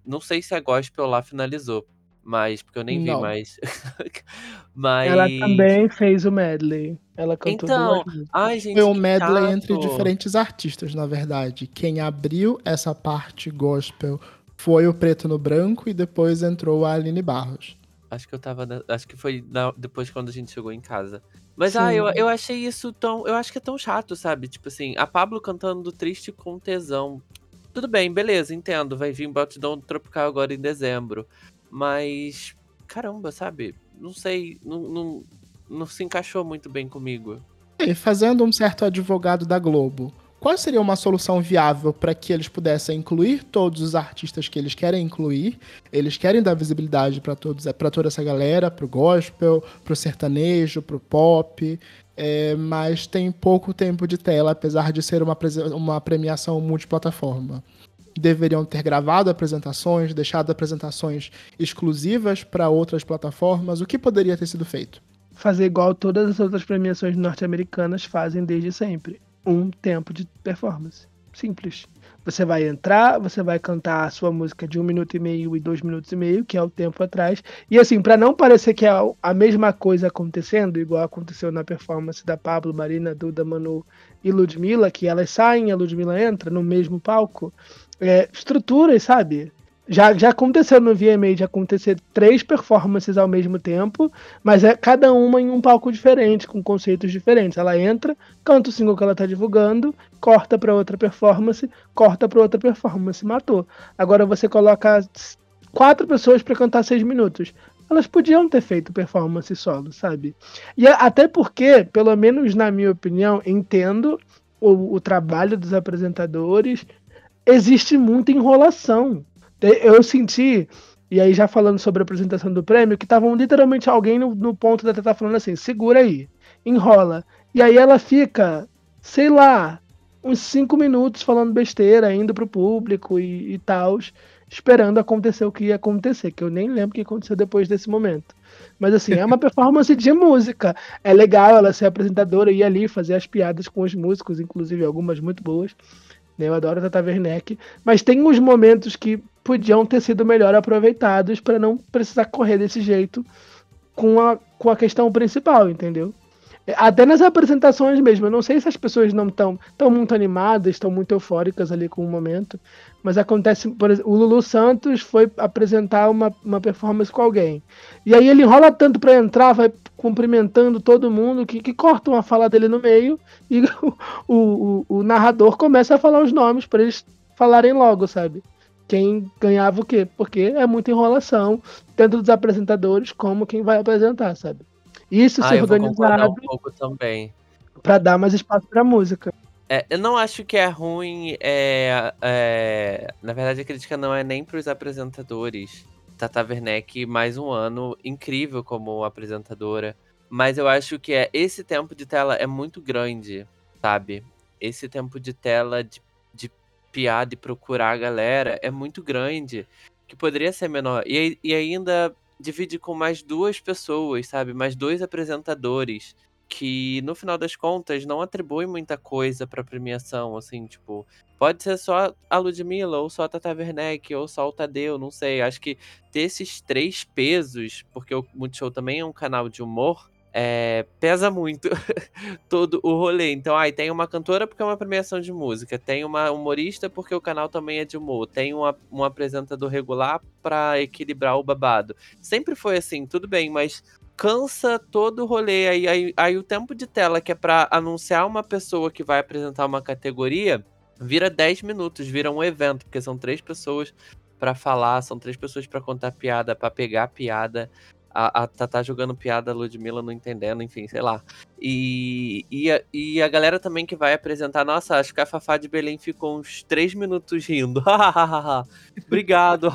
Não sei se a Gospel lá finalizou, mas porque eu nem vi
Não.
mais. mas
Ela também fez o medley. Ela cantou
Então,
duas
ai, gente,
Foi um medley
chato.
entre diferentes artistas, na verdade. Quem abriu essa parte gospel foi o Preto no Branco e depois entrou a Aline Barros.
Acho que eu tava. na- Acho que foi na- depois quando a gente chegou em casa. Mas,
Sim.
ah, eu, eu achei isso tão. Eu acho que é tão chato, sabe? Tipo assim, a Pablo cantando triste com tesão. Tudo bem, beleza, entendo. Vai vir Batidão Tropical agora em dezembro. Mas. Caramba, sabe? Não sei. Não, não, não se encaixou muito bem comigo.
E fazendo um certo advogado da Globo, qual seria uma solução viável para que eles pudessem incluir todos os artistas que eles querem incluir? Eles querem dar visibilidade para todos, para toda essa galera, pro gospel, pro sertanejo, pro pop, é, mas tem pouco tempo de tela, apesar de ser uma, uma premiação multiplataforma. Deveriam ter gravado apresentações, deixado apresentações exclusivas para outras plataformas. O que poderia ter sido feito?
Fazer igual todas as outras premiações norte-americanas fazem desde sempre. Um tempo de performance. Simples. Você vai entrar, você vai cantar a sua música de um minuto e meio e dois minutos e meio, que é o tempo atrás. E assim, para não parecer que é a mesma coisa acontecendo, igual aconteceu na performance da Pablo, Marina, Duda, Manu e Ludmilla, que elas saem, a Ludmilla entra no mesmo palco, é, estruturas, sabe? Já, já aconteceu no VMA de acontecer três performances ao mesmo tempo, mas é cada uma em um palco diferente, com conceitos diferentes. Ela entra, canta o single que ela tá divulgando, corta para outra performance, corta para outra performance, matou. Agora você coloca quatro pessoas para cantar seis minutos. Elas podiam ter feito performance solo, sabe? E até porque, pelo menos na minha opinião, entendo o, o trabalho dos apresentadores, existe muita enrolação eu senti, e aí já falando sobre a apresentação do prêmio, que estavam literalmente alguém no, no ponto da Teta falando assim: segura aí, enrola. E aí ela fica, sei lá, uns cinco minutos falando besteira, indo pro público e, e tal, esperando acontecer o que ia acontecer, que eu nem lembro o que aconteceu depois desse momento. Mas assim, é uma performance de música. É legal ela ser apresentadora e ir ali fazer as piadas com os músicos, inclusive algumas muito boas. Eu adoro a Tata Werneck. Mas tem uns momentos que podiam ter sido melhor aproveitados para não precisar correr desse jeito com a, com a questão principal, entendeu? Até nas apresentações mesmo, eu não sei se as pessoas não estão tão muito animadas, estão muito eufóricas ali com o momento, mas acontece, por exemplo, o Lulu Santos foi apresentar uma, uma performance com alguém. E aí ele enrola tanto para entrar, vai cumprimentando todo mundo, que, que cortam a fala dele no meio, e o, o, o narrador começa a falar os nomes para eles falarem logo, sabe? Quem ganhava o quê? Porque é muita enrolação, tanto dos apresentadores como quem vai apresentar, sabe? Isso ah, ser organizado
um pouco também.
para dar mais espaço para música.
É, eu não acho que é ruim. É, é, na verdade, a crítica não é nem para os apresentadores. Tata Werneck, mais um ano incrível como apresentadora. Mas eu acho que é esse tempo de tela é muito grande, sabe? Esse tempo de tela de piada e procurar a galera é muito grande, que poderia ser menor. E, e ainda divide com mais duas pessoas, sabe? Mais dois apresentadores que no final das contas não atribuem muita coisa pra premiação, assim, tipo, pode ser só a Ludmilla, ou só a Tata Werneck, ou só o Tadeu, não sei. Acho que ter esses três pesos, porque o Multishow também é um canal de humor, é, pesa muito todo o rolê. Então, aí tem uma cantora porque é uma premiação de música, tem uma humorista porque o canal também é de humor, tem uma, um apresentador regular para equilibrar o babado. Sempre foi assim, tudo bem, mas cansa todo o rolê. Aí, aí, aí o tempo de tela que é para anunciar uma pessoa que vai apresentar uma categoria vira 10 minutos, vira um evento, porque são três pessoas para falar, são três pessoas para contar piada, para pegar piada a, a Tatá jogando piada, a Ludmilla não entendendo, enfim, sei lá. E, e, a, e a galera também que vai apresentar, nossa, acho que a Fafá de Belém ficou uns três minutos rindo. Obrigado,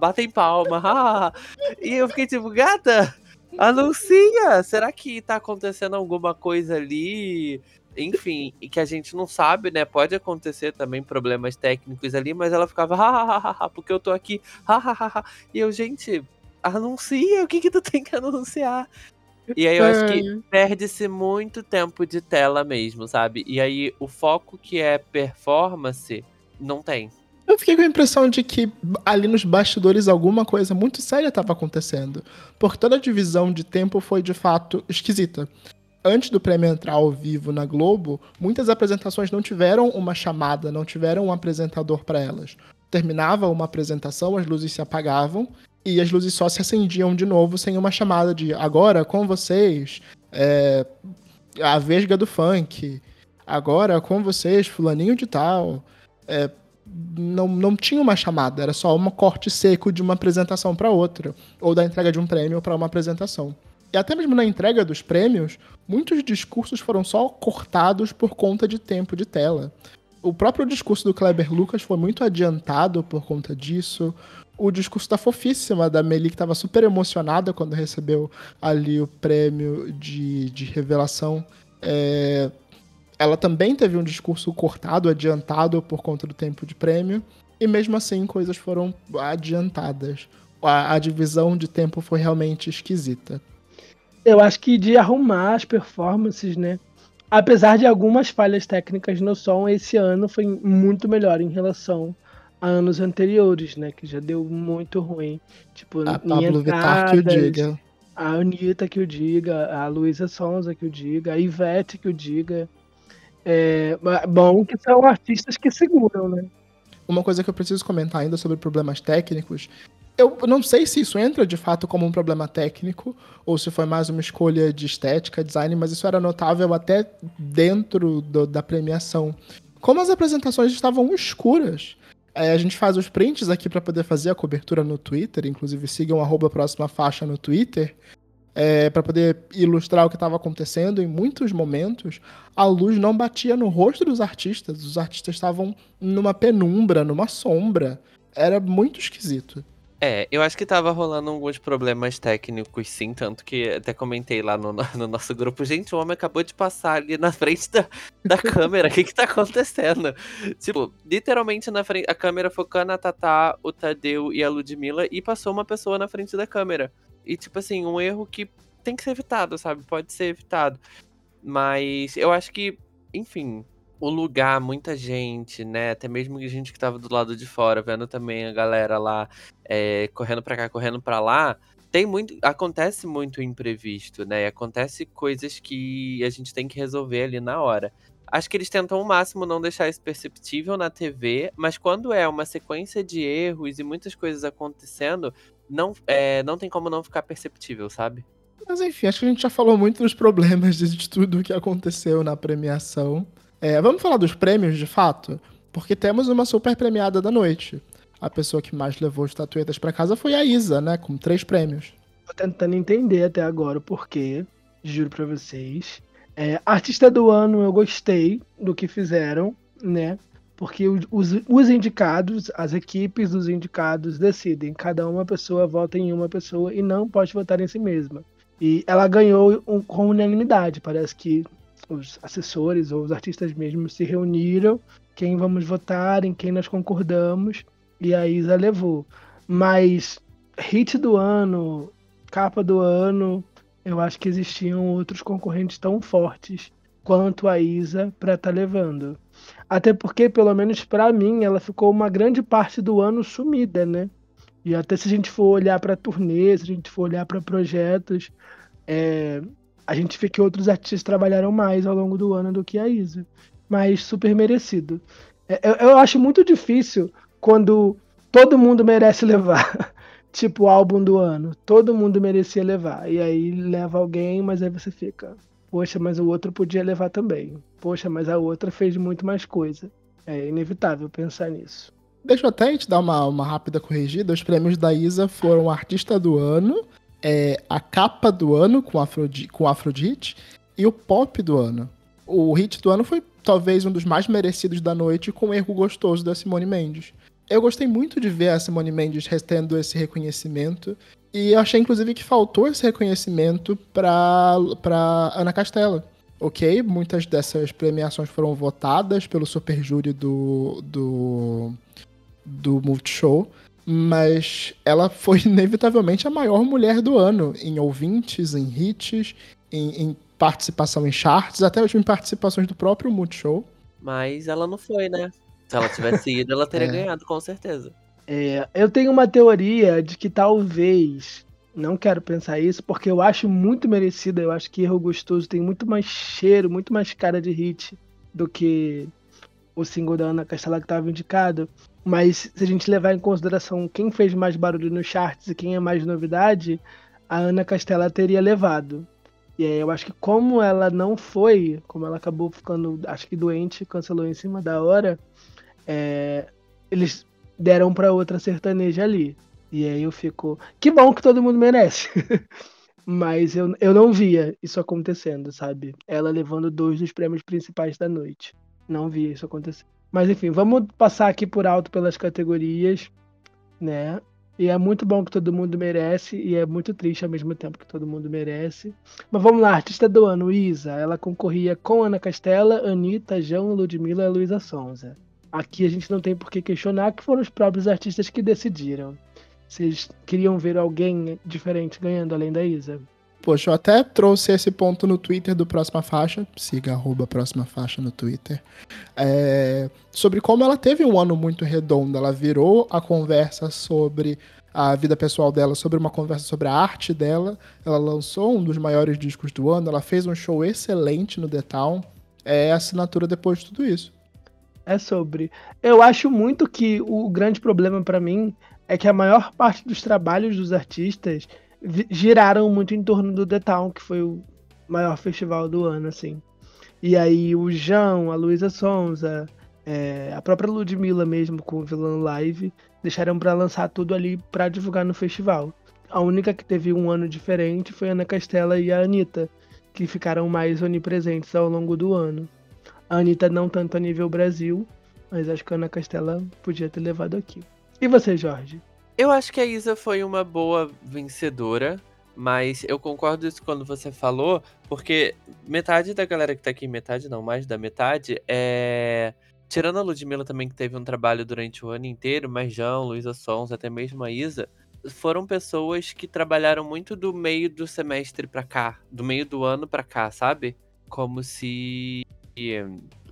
batem palma. e eu fiquei tipo, gata, anuncia! Será que tá acontecendo alguma coisa ali? enfim, e que a gente não sabe, né? Pode acontecer também problemas técnicos ali, mas ela ficava, porque eu tô aqui, e eu, gente, anuncia o que que tu tem que anunciar. E aí eu acho que perde-se muito tempo de tela mesmo, sabe? E aí o foco que é performance não tem.
Eu fiquei com a impressão de que ali nos bastidores alguma coisa muito séria estava acontecendo. Porque toda a divisão de tempo foi de fato esquisita. Antes do prêmio entrar ao vivo na Globo, muitas apresentações não tiveram uma chamada, não tiveram um apresentador para elas. Terminava uma apresentação, as luzes se apagavam e as luzes só se acendiam de novo sem uma chamada de agora com vocês, é, a Vesga do Funk, agora com vocês, fulaninho de tal. É, não, não tinha uma chamada, era só um corte seco de uma apresentação para outra, ou da entrega de um prêmio para uma apresentação. E até mesmo na entrega dos prêmios, muitos discursos foram só cortados por conta de tempo de tela. O próprio discurso do Kleber Lucas foi muito adiantado por conta disso o discurso da fofíssima da Meli, que estava super emocionada quando recebeu ali o prêmio de, de revelação. É, ela também teve um discurso cortado, adiantado por conta do tempo de prêmio, e mesmo assim coisas foram adiantadas. A, a divisão de tempo foi realmente esquisita.
Eu acho que de arrumar as performances, né? apesar de algumas falhas técnicas no som, esse ano foi muito melhor em relação a anos anteriores, né? Que já deu muito ruim. Tipo,
A Pablo Vittar que o diga.
a Anitta que o diga, a Luísa Sonza que o diga, a Ivete que o diga. É, bom que são artistas que seguram, né?
Uma coisa que eu preciso comentar ainda sobre problemas técnicos. Eu não sei se isso entra de fato como um problema técnico ou se foi mais uma escolha de estética, design, mas isso era notável até dentro do- da premiação. Como as apresentações estavam escuras. É, a gente faz os prints aqui para poder fazer a cobertura no Twitter, inclusive sigam arroba próxima faixa no Twitter, para poder ilustrar o que estava acontecendo. Em muitos momentos, a luz não batia no rosto dos artistas. Os artistas estavam numa penumbra, numa sombra. Era muito esquisito.
É, eu acho que tava rolando alguns problemas técnicos, sim, tanto que até comentei lá no, no nosso grupo, gente, o homem acabou de passar ali na frente da, da câmera, o que que tá acontecendo? Tipo, literalmente na frente, a câmera focando a Tatá, o Tadeu e a Ludmilla, e passou uma pessoa na frente da câmera. E, tipo assim, um erro que tem que ser evitado, sabe? Pode ser evitado. Mas eu acho que, enfim, o lugar, muita gente, né? Até mesmo gente que tava do lado de fora, vendo também a galera lá é, correndo pra cá, correndo pra lá. Tem muito. Acontece muito imprevisto, né? Acontece coisas que a gente tem que resolver ali na hora. Acho que eles tentam ao máximo não deixar isso perceptível na TV, mas quando é uma sequência de erros e muitas coisas acontecendo, não, é, não tem como não ficar perceptível, sabe?
Mas enfim, acho que a gente já falou muito dos problemas de tudo o que aconteceu na premiação. É, vamos falar dos prêmios de fato? Porque temos uma super premiada da noite. A pessoa que mais levou estatuetas pra casa foi a Isa, né? Com três prêmios.
Tô tentando entender até agora o porquê, juro pra vocês. É, artista do ano, eu gostei do que fizeram, né? Porque os, os indicados, as equipes dos indicados decidem. Cada uma pessoa vota em uma pessoa e não pode votar em si mesma. E ela ganhou um- com unanimidade. Parece que os assessores ou os artistas mesmo se reuniram. Quem vamos votar, em quem nós concordamos. E a Isa levou. Mas hit do ano, capa do ano, eu acho que existiam outros concorrentes tão fortes quanto a Isa para estar levando. Até porque, pelo menos para mim, ela ficou uma grande parte do ano sumida, né? E até se a gente for olhar para turnê, se a gente for olhar para projetos, é, a gente vê que outros artistas trabalharam mais ao longo do ano do que a Isa. Mas super merecido. É, Eu, eu acho muito difícil quando todo mundo merece levar. tipo, álbum do ano. Todo mundo merecia levar. E aí leva alguém, mas aí você fica. Poxa, mas o outro podia levar também. Poxa, mas a outra fez muito mais coisa. É inevitável pensar nisso.
Deixa eu até te dar uma, uma rápida corrigida. Os prêmios da Isa foram Artista do Ano, é, a capa do ano com Afrodi com Afrodite e o pop do ano. O hit do ano foi talvez um dos mais merecidos da noite com o erro gostoso da Simone Mendes. Eu gostei muito de ver a Simone Mendes tendo esse reconhecimento. E achei, inclusive, que faltou esse reconhecimento pra Ana Castela. Ok, muitas dessas premiações foram votadas pelo super júri do, do, do Multishow, mas ela foi inevitavelmente a maior mulher do ano em ouvintes, em hits, em, em participação em charts, até em participações do próprio Multishow.
Mas ela não foi, né? Se ela tivesse ido, ela teria
É.
ganhado, com certeza.
É, eu tenho uma teoria de que talvez. Não quero pensar isso, porque eu acho muito merecida. Eu acho que Erro Gostoso tem muito mais cheiro, muito mais cara de hit do que o single da Ana Castela que estava indicado. Mas se a gente levar em consideração quem fez mais barulho nos charts e quem é mais novidade, a Ana Castela teria levado. E aí eu acho que como ela não foi, como ela acabou ficando, acho que doente, cancelou em cima da hora, é, eles deram pra outra sertaneja ali. E aí eu fico. Que bom que todo mundo merece. Mas eu, eu não via isso acontecendo, sabe? Ela levando dois dos prêmios principais da noite. Não via isso acontecer. Mas enfim, vamos passar aqui por alto pelas categorias, né? E é muito bom que todo mundo merece, e é muito triste ao mesmo tempo que todo mundo merece. Mas vamos lá, artista do ano, Isa. Ela concorria com Ana Castela, Anitta, João, Ludmilla e Luísa Sonza. Aqui a gente não tem por que questionar que foram os próprios artistas que decidiram. Vocês queriam ver alguém diferente ganhando além da Isa?
Poxa, eu até trouxe esse ponto no Twitter do Próxima Faixa, siga arroba Próxima Faixa no Twitter, é, sobre como ela teve um ano muito redondo. Ela virou a conversa sobre a vida pessoal dela, sobre uma conversa sobre a arte dela. Ela lançou um dos maiores discos do ano, ela fez um show excelente no The Town. É a assinatura depois de tudo isso.
É sobre. Eu acho muito que o grande problema para mim é que a maior parte dos trabalhos dos artistas giraram muito em torno do The Town, que foi o maior festival do ano, assim. E aí o João, a Luísa Sonza, é, a própria Ludmilla mesmo com o Vilão Live, deixaram para lançar tudo ali para divulgar no festival. A única que teve um ano diferente foi a Ana Castela e a Anitta, que ficaram mais onipresentes ao longo do ano. A Anitta não tanto a nível Brasil, mas acho que a Ana Castela podia ter levado aqui. E você, Jorge?
Eu acho que a Isa foi uma boa vencedora, mas eu concordo isso quando você falou, porque metade da galera que tá aqui, metade não, mais da metade, é. Tirando a Ludmilla também, que teve um trabalho durante o ano inteiro, mas João, Luísa Sons, até mesmo a Isa, foram pessoas que trabalharam muito do meio do semestre pra cá, do meio do ano pra cá, sabe? Como se.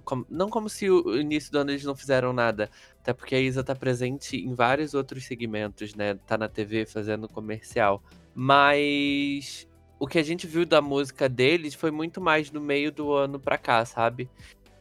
Como, não como se o início do ano eles não fizeram nada, até porque a Isa tá presente em vários outros segmentos, né? Tá na TV fazendo comercial. Mas o que a gente viu da música deles foi muito mais no meio do ano pra cá, sabe?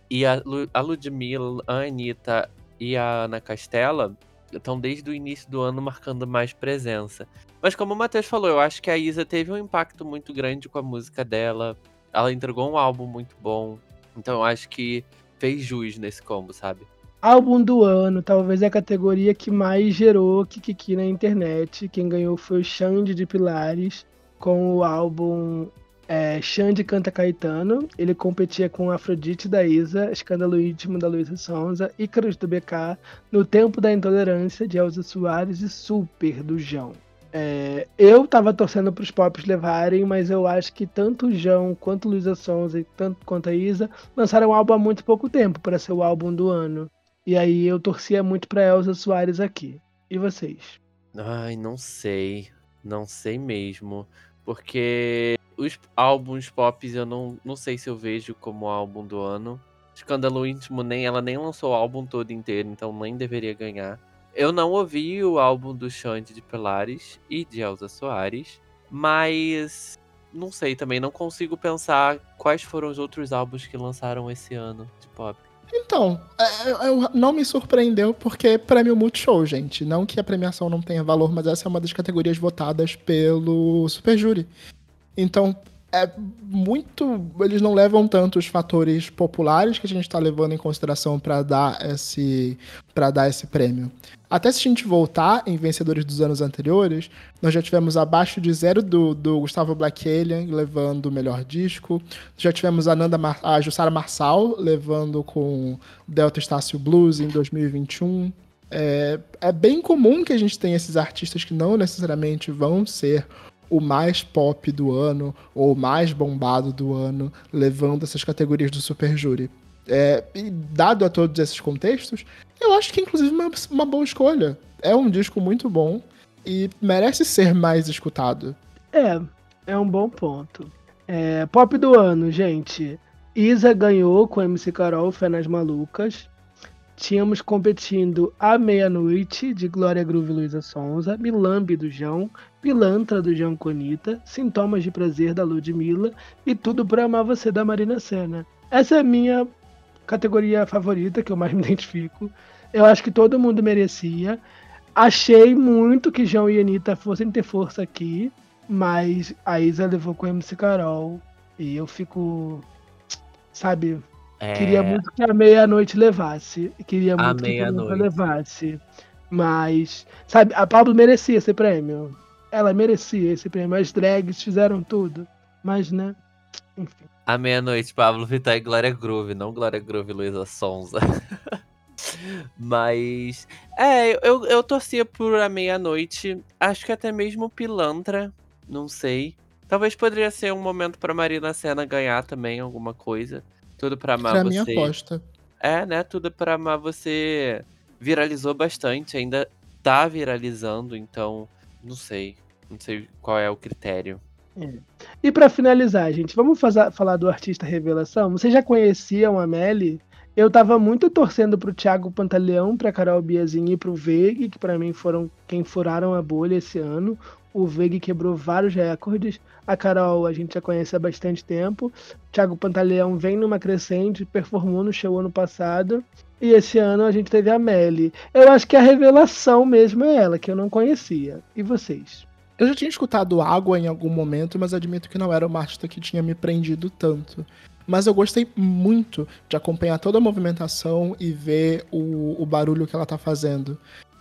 E a, Lu, a Ludmilla, a Anitta e a Ana Castela estão desde o início do ano marcando mais presença. Mas como o Matheus falou, eu acho que a Isa teve um impacto muito grande com a música dela. Ela entregou um álbum muito bom. Então eu acho que fez jus nesse combo, sabe?
Álbum do ano, talvez é a categoria que mais gerou Kikiki na internet. Quem ganhou foi o Xande de Pilares, com o álbum é, Xande Canta Caetano. Ele competia com Afrodite da Isa, Escândalo Íntimo da Luísa Sonza, Ícaros do BK, No Tempo da Intolerância de Elza Soares e Super do João. É, eu tava torcendo para os pops levarem, mas eu acho que tanto o João quanto Luísa Sonza e tanto quanto a Isa lançaram um álbum há muito pouco tempo para ser o álbum do ano. E aí eu torcia muito pra Elza Soares aqui. E vocês?
Ai, não sei. Não sei mesmo. Porque os álbuns pop eu não, não sei se eu vejo como álbum do ano. Escândalo Íntimo, nem, ela nem lançou o álbum todo inteiro, então nem deveria ganhar. Eu não ouvi o álbum do Xande de Pilares e de Elza Soares, mas não sei também, não consigo pensar quais foram os outros álbuns que lançaram esse ano de pop.
Então, é, é, eu, não me surpreendeu porque é prêmio Multishow, gente. Não que a premiação não tenha valor, mas essa é uma das categorias votadas pelo Superjúri. Então, é muito. Eles não levam tanto os fatores populares que a gente está levando em consideração para dar esse para dar esse prêmio. Até se a gente voltar em vencedores dos anos anteriores, nós já tivemos abaixo de zero do, do Gustavo Black Alien levando o melhor disco. Já tivemos a, Nanda Mar a Jussara Marçal levando com Delta Estácio Blues em 2021. É, é bem comum que a gente tenha esses artistas que não necessariamente vão ser o mais pop do ano ou o mais bombado do ano, levando essas categorias do Super Júri. É, e dado a todos esses contextos, eu acho que inclusive uma, uma boa escolha. É um disco muito bom e merece ser mais escutado.
É, é um bom ponto. É, pop do ano, gente. Isa ganhou com MC Carol, Fé nas Malucas. Tínhamos competindo A Meia-Noite, de Glória Groove e Luísa Sonza, Milambe do João, Pilantra do João Conita, Sintomas de Prazer da Ludmilla e Tudo Pra Amar Você da Marina Senna. Essa é a minha categoria favorita, que eu mais me identifico. Eu acho que todo mundo merecia. Achei muito que João e Anitta fossem ter força aqui, mas a Isa levou com a MC Carol. E eu fico. Sabe? É... Queria muito que a meia-noite levasse. Queria muito que a levasse. Mas, sabe, a Pablo merecia esse prêmio. Ela merecia esse prêmio. As drags fizeram tudo. Mas, né? Enfim.
À meia-noite, Pablo Vittar e Glória Groove, não Glória Groove e Luísa Sonza. Mas. É, eu, eu torcia por a meia-noite. Acho que até mesmo Pilantra. Não sei. Talvez poderia ser um momento para Marina Senna ganhar também alguma coisa. Tudo para amar
pra
você.
minha aposta.
É, né? Tudo para amar você viralizou bastante, ainda tá viralizando, então não sei. Não sei qual é o critério.
É. E pra finalizar, gente, vamos fazer, falar do artista revelação? Vocês já conheciam a Melly? Eu tava muito torcendo pro Thiago Pantaleão, pra Carol Biazin e pro Veg, que pra mim foram quem furaram a bolha esse ano. O Veg quebrou vários recordes. A Carol a gente já conhece há bastante tempo. O Thiago Pantaleão vem numa crescente, performou no show ano passado. E esse ano a gente teve a Melly. Eu acho que a revelação mesmo é ela, que eu não conhecia. E vocês?
Eu já tinha escutado Água em algum momento, mas admito que não era uma artista que tinha me prendido tanto. Mas eu gostei muito de acompanhar toda a movimentação e ver o, o barulho que ela tá fazendo.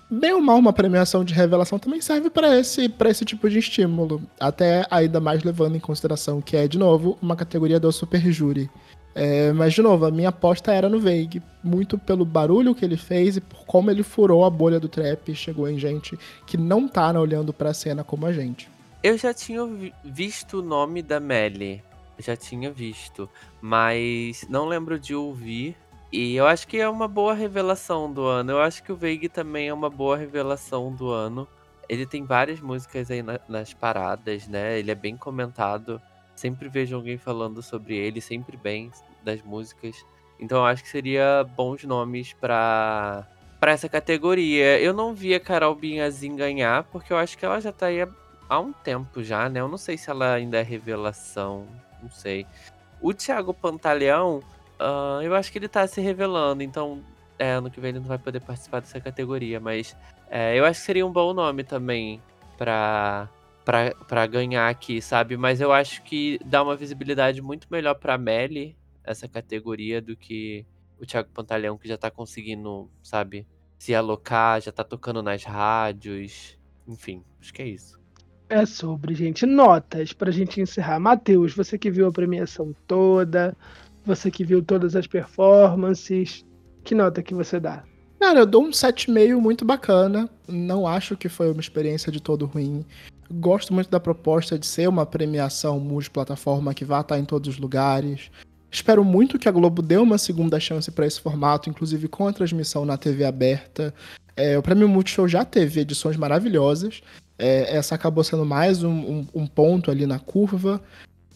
Bem ou mal, uma premiação de revelação também serve para esse, pra esse tipo de estímulo. Até ainda mais levando em consideração que é, de novo, uma categoria do super júri. É, mas, de novo, a minha aposta era no Veig. Muito pelo barulho que ele fez e por como ele furou a bolha do trap e chegou em gente que não tá olhando pra cena como a gente.
Eu já tinha visto o nome da Melly. Já tinha visto. Mas não lembro de ouvir. E eu acho que é uma boa revelação do ano. Eu acho que o Veig também é uma boa revelação do ano. Ele tem várias músicas aí na, nas paradas, né? Ele é bem comentado. Sempre vejo alguém falando sobre ele, sempre bem das músicas. Então eu acho que seria bons nomes para para essa categoria. Eu não vi a Carol Binhazin ganhar, porque eu acho que ela já tá aí há um tempo já, né? Eu não sei se ela ainda é revelação, não sei. O Thiago Pantaleão, uh, eu acho que ele tá se revelando, então é, ano que vem ele não vai poder participar dessa categoria, mas é, eu acho que seria um bom nome também pra, pra, pra ganhar aqui, sabe? Mas eu acho que dá uma visibilidade muito melhor pra Melly, essa categoria, do que o Thiago Pantaleão, que já tá conseguindo, sabe, se alocar, já tá tocando nas rádios. Enfim, acho que é isso.
É sobre, gente. Notas pra gente encerrar. Matheus, você que viu a premiação toda, você que viu todas as performances, que nota que você dá?
Cara, eu dou um 7,5 muito bacana. Não acho que foi uma experiência de todo ruim. Gosto muito da proposta de ser uma premiação multiplataforma que vá estar em todos os lugares. Espero muito que a Globo dê uma segunda chance para esse formato, inclusive com a transmissão na TV aberta. É, o Prêmio Multishow já teve edições maravilhosas. É, essa acabou sendo mais um, um, um ponto ali na curva.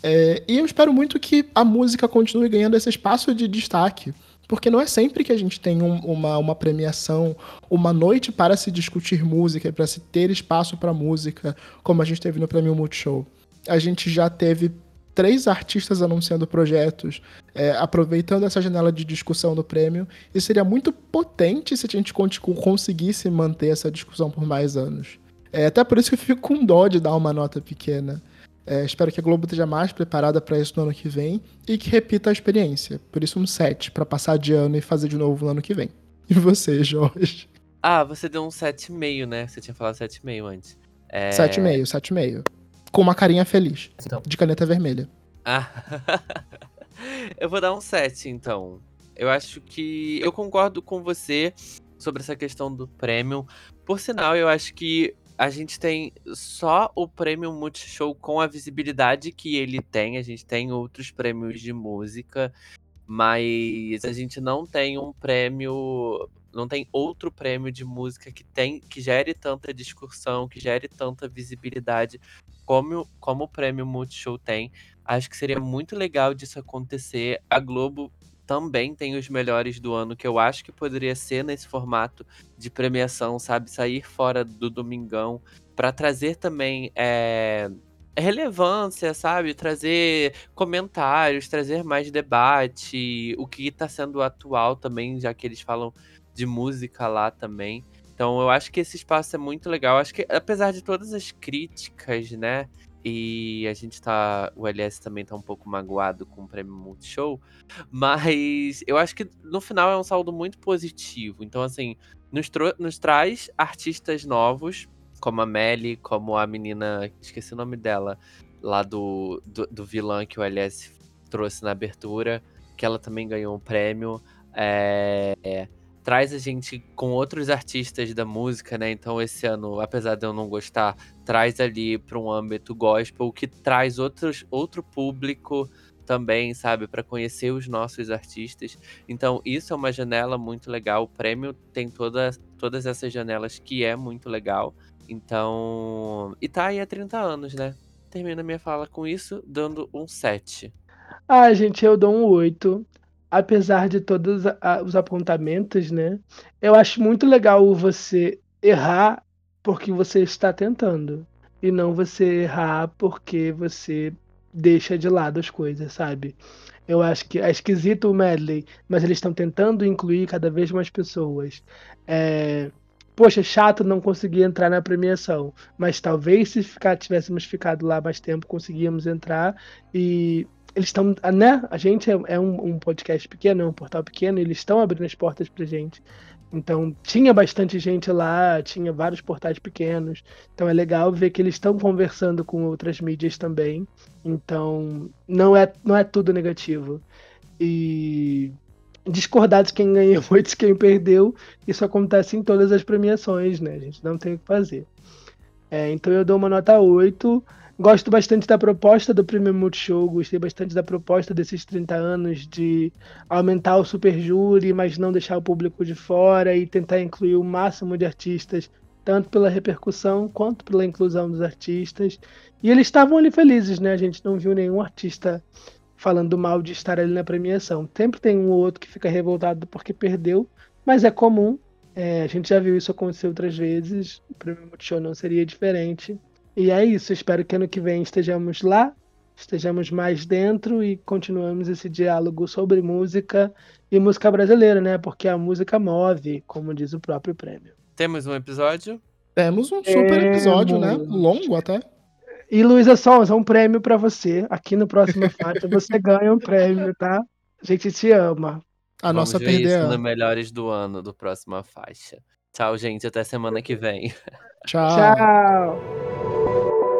É, e eu espero muito que a música continue ganhando esse espaço de destaque. Porque não é sempre que a gente tem um, uma, uma premiação, uma noite para se discutir música, para se ter espaço para música, como a gente teve no Prêmio Multishow. A gente já teve três artistas anunciando projetos, é, aproveitando essa janela de discussão do prêmio, e seria muito potente se a gente conseguisse manter essa discussão por mais anos. É até por isso que eu fico com dó de dar uma nota pequena. É, espero que a Globo esteja mais preparada para isso no ano que vem e que repita a experiência. Por isso, um 7 para passar de ano e fazer de novo no ano que vem. E você, Jorge?
Ah, você deu um 7,5, né? Você tinha falado 7,5 antes.
É... 7,5, 7,5 com uma carinha feliz. Então. De caneta vermelha.
Ah. eu vou dar um 7, então. Eu acho que. Eu concordo com você sobre essa questão do prêmio. Por sinal, eu acho que a gente tem só o prêmio Multishow com a visibilidade que ele tem. A gente tem outros prêmios de música, mas a gente não tem um prêmio não tem outro prêmio de música que tem que gere tanta discussão, que gere tanta visibilidade como, como o prêmio Multishow tem. Acho que seria muito legal disso acontecer. A Globo também tem os melhores do ano, que eu acho que poderia ser nesse formato de premiação, sabe? Sair fora do Domingão, para trazer também é, relevância, sabe? Trazer comentários, trazer mais debate, o que está sendo atual também, já que eles falam de música lá também. Então eu acho que esse espaço é muito legal. Acho que apesar de todas as críticas, né? E a gente tá. O LS também tá um pouco magoado com o prêmio Multishow. Mas eu acho que no final é um saldo muito positivo. Então, assim, nos, nos traz artistas novos, como a Melly, como a menina. Esqueci o nome dela. Lá do, do, do vilã que o LS trouxe na abertura. Que ela também ganhou um prêmio. É traz a gente com outros artistas da música, né? Então esse ano, apesar de eu não gostar, traz ali para um âmbito gospel que traz outros, outro público também, sabe, para conhecer os nossos artistas. Então isso é uma janela muito legal. O prêmio tem toda, todas essas janelas que é muito legal. Então, e tá aí há 30 anos, né? termino a minha fala com isso, dando um 7.
Ah, gente, eu dou um 8. Apesar de todos os apontamentos, né? Eu acho muito legal você errar porque você está tentando. E não você errar porque você deixa de lado as coisas, sabe? Eu acho que é esquisito o medley, mas eles estão tentando incluir cada vez mais pessoas. É, Poxa, chato não conseguir entrar na premiação, mas talvez se ficar, tivéssemos ficado lá mais tempo, conseguíamos entrar e eles estão, né? A gente é, é um, um podcast pequeno, é um portal pequeno, eles estão abrindo as portas pra gente. Então, tinha bastante gente lá, tinha vários portais pequenos. Então, é legal ver que eles estão conversando com outras mídias também. Então, não é, não é tudo negativo. E discordar de quem ganhou e de quem perdeu, isso acontece em todas as premiações, né? A gente não tem o que fazer. É, então, eu dou uma nota 8. Gosto bastante da proposta do Prêmio Multishow, gostei bastante da proposta desses 30 anos de aumentar o super júri, mas não deixar o público de fora e tentar incluir o máximo de artistas, tanto pela repercussão quanto pela inclusão dos artistas. E eles estavam ali felizes, né? A gente não viu nenhum artista falando mal de estar ali na premiação. Sempre tem um ou outro que fica revoltado porque perdeu, mas é comum. É, a gente já viu isso acontecer outras vezes. O Prêmio Multishow não seria diferente. E é isso, espero que ano que vem estejamos lá, estejamos mais dentro e continuemos esse diálogo sobre música e música brasileira, né? Porque a música move, como diz o próprio prêmio.
Temos um episódio?
Temos um super episódio, né?
Temos.
Longo até.
E Luísa Sons, é um prêmio pra você. Aqui no próximo faixa você ganha um prêmio, tá? A gente te ama.
A
Vamos
nossa
ver
perder.
isso no Melhores do Ano, do próxima faixa. Tchau, gente. Até semana que vem.
Tchau.
Tchau.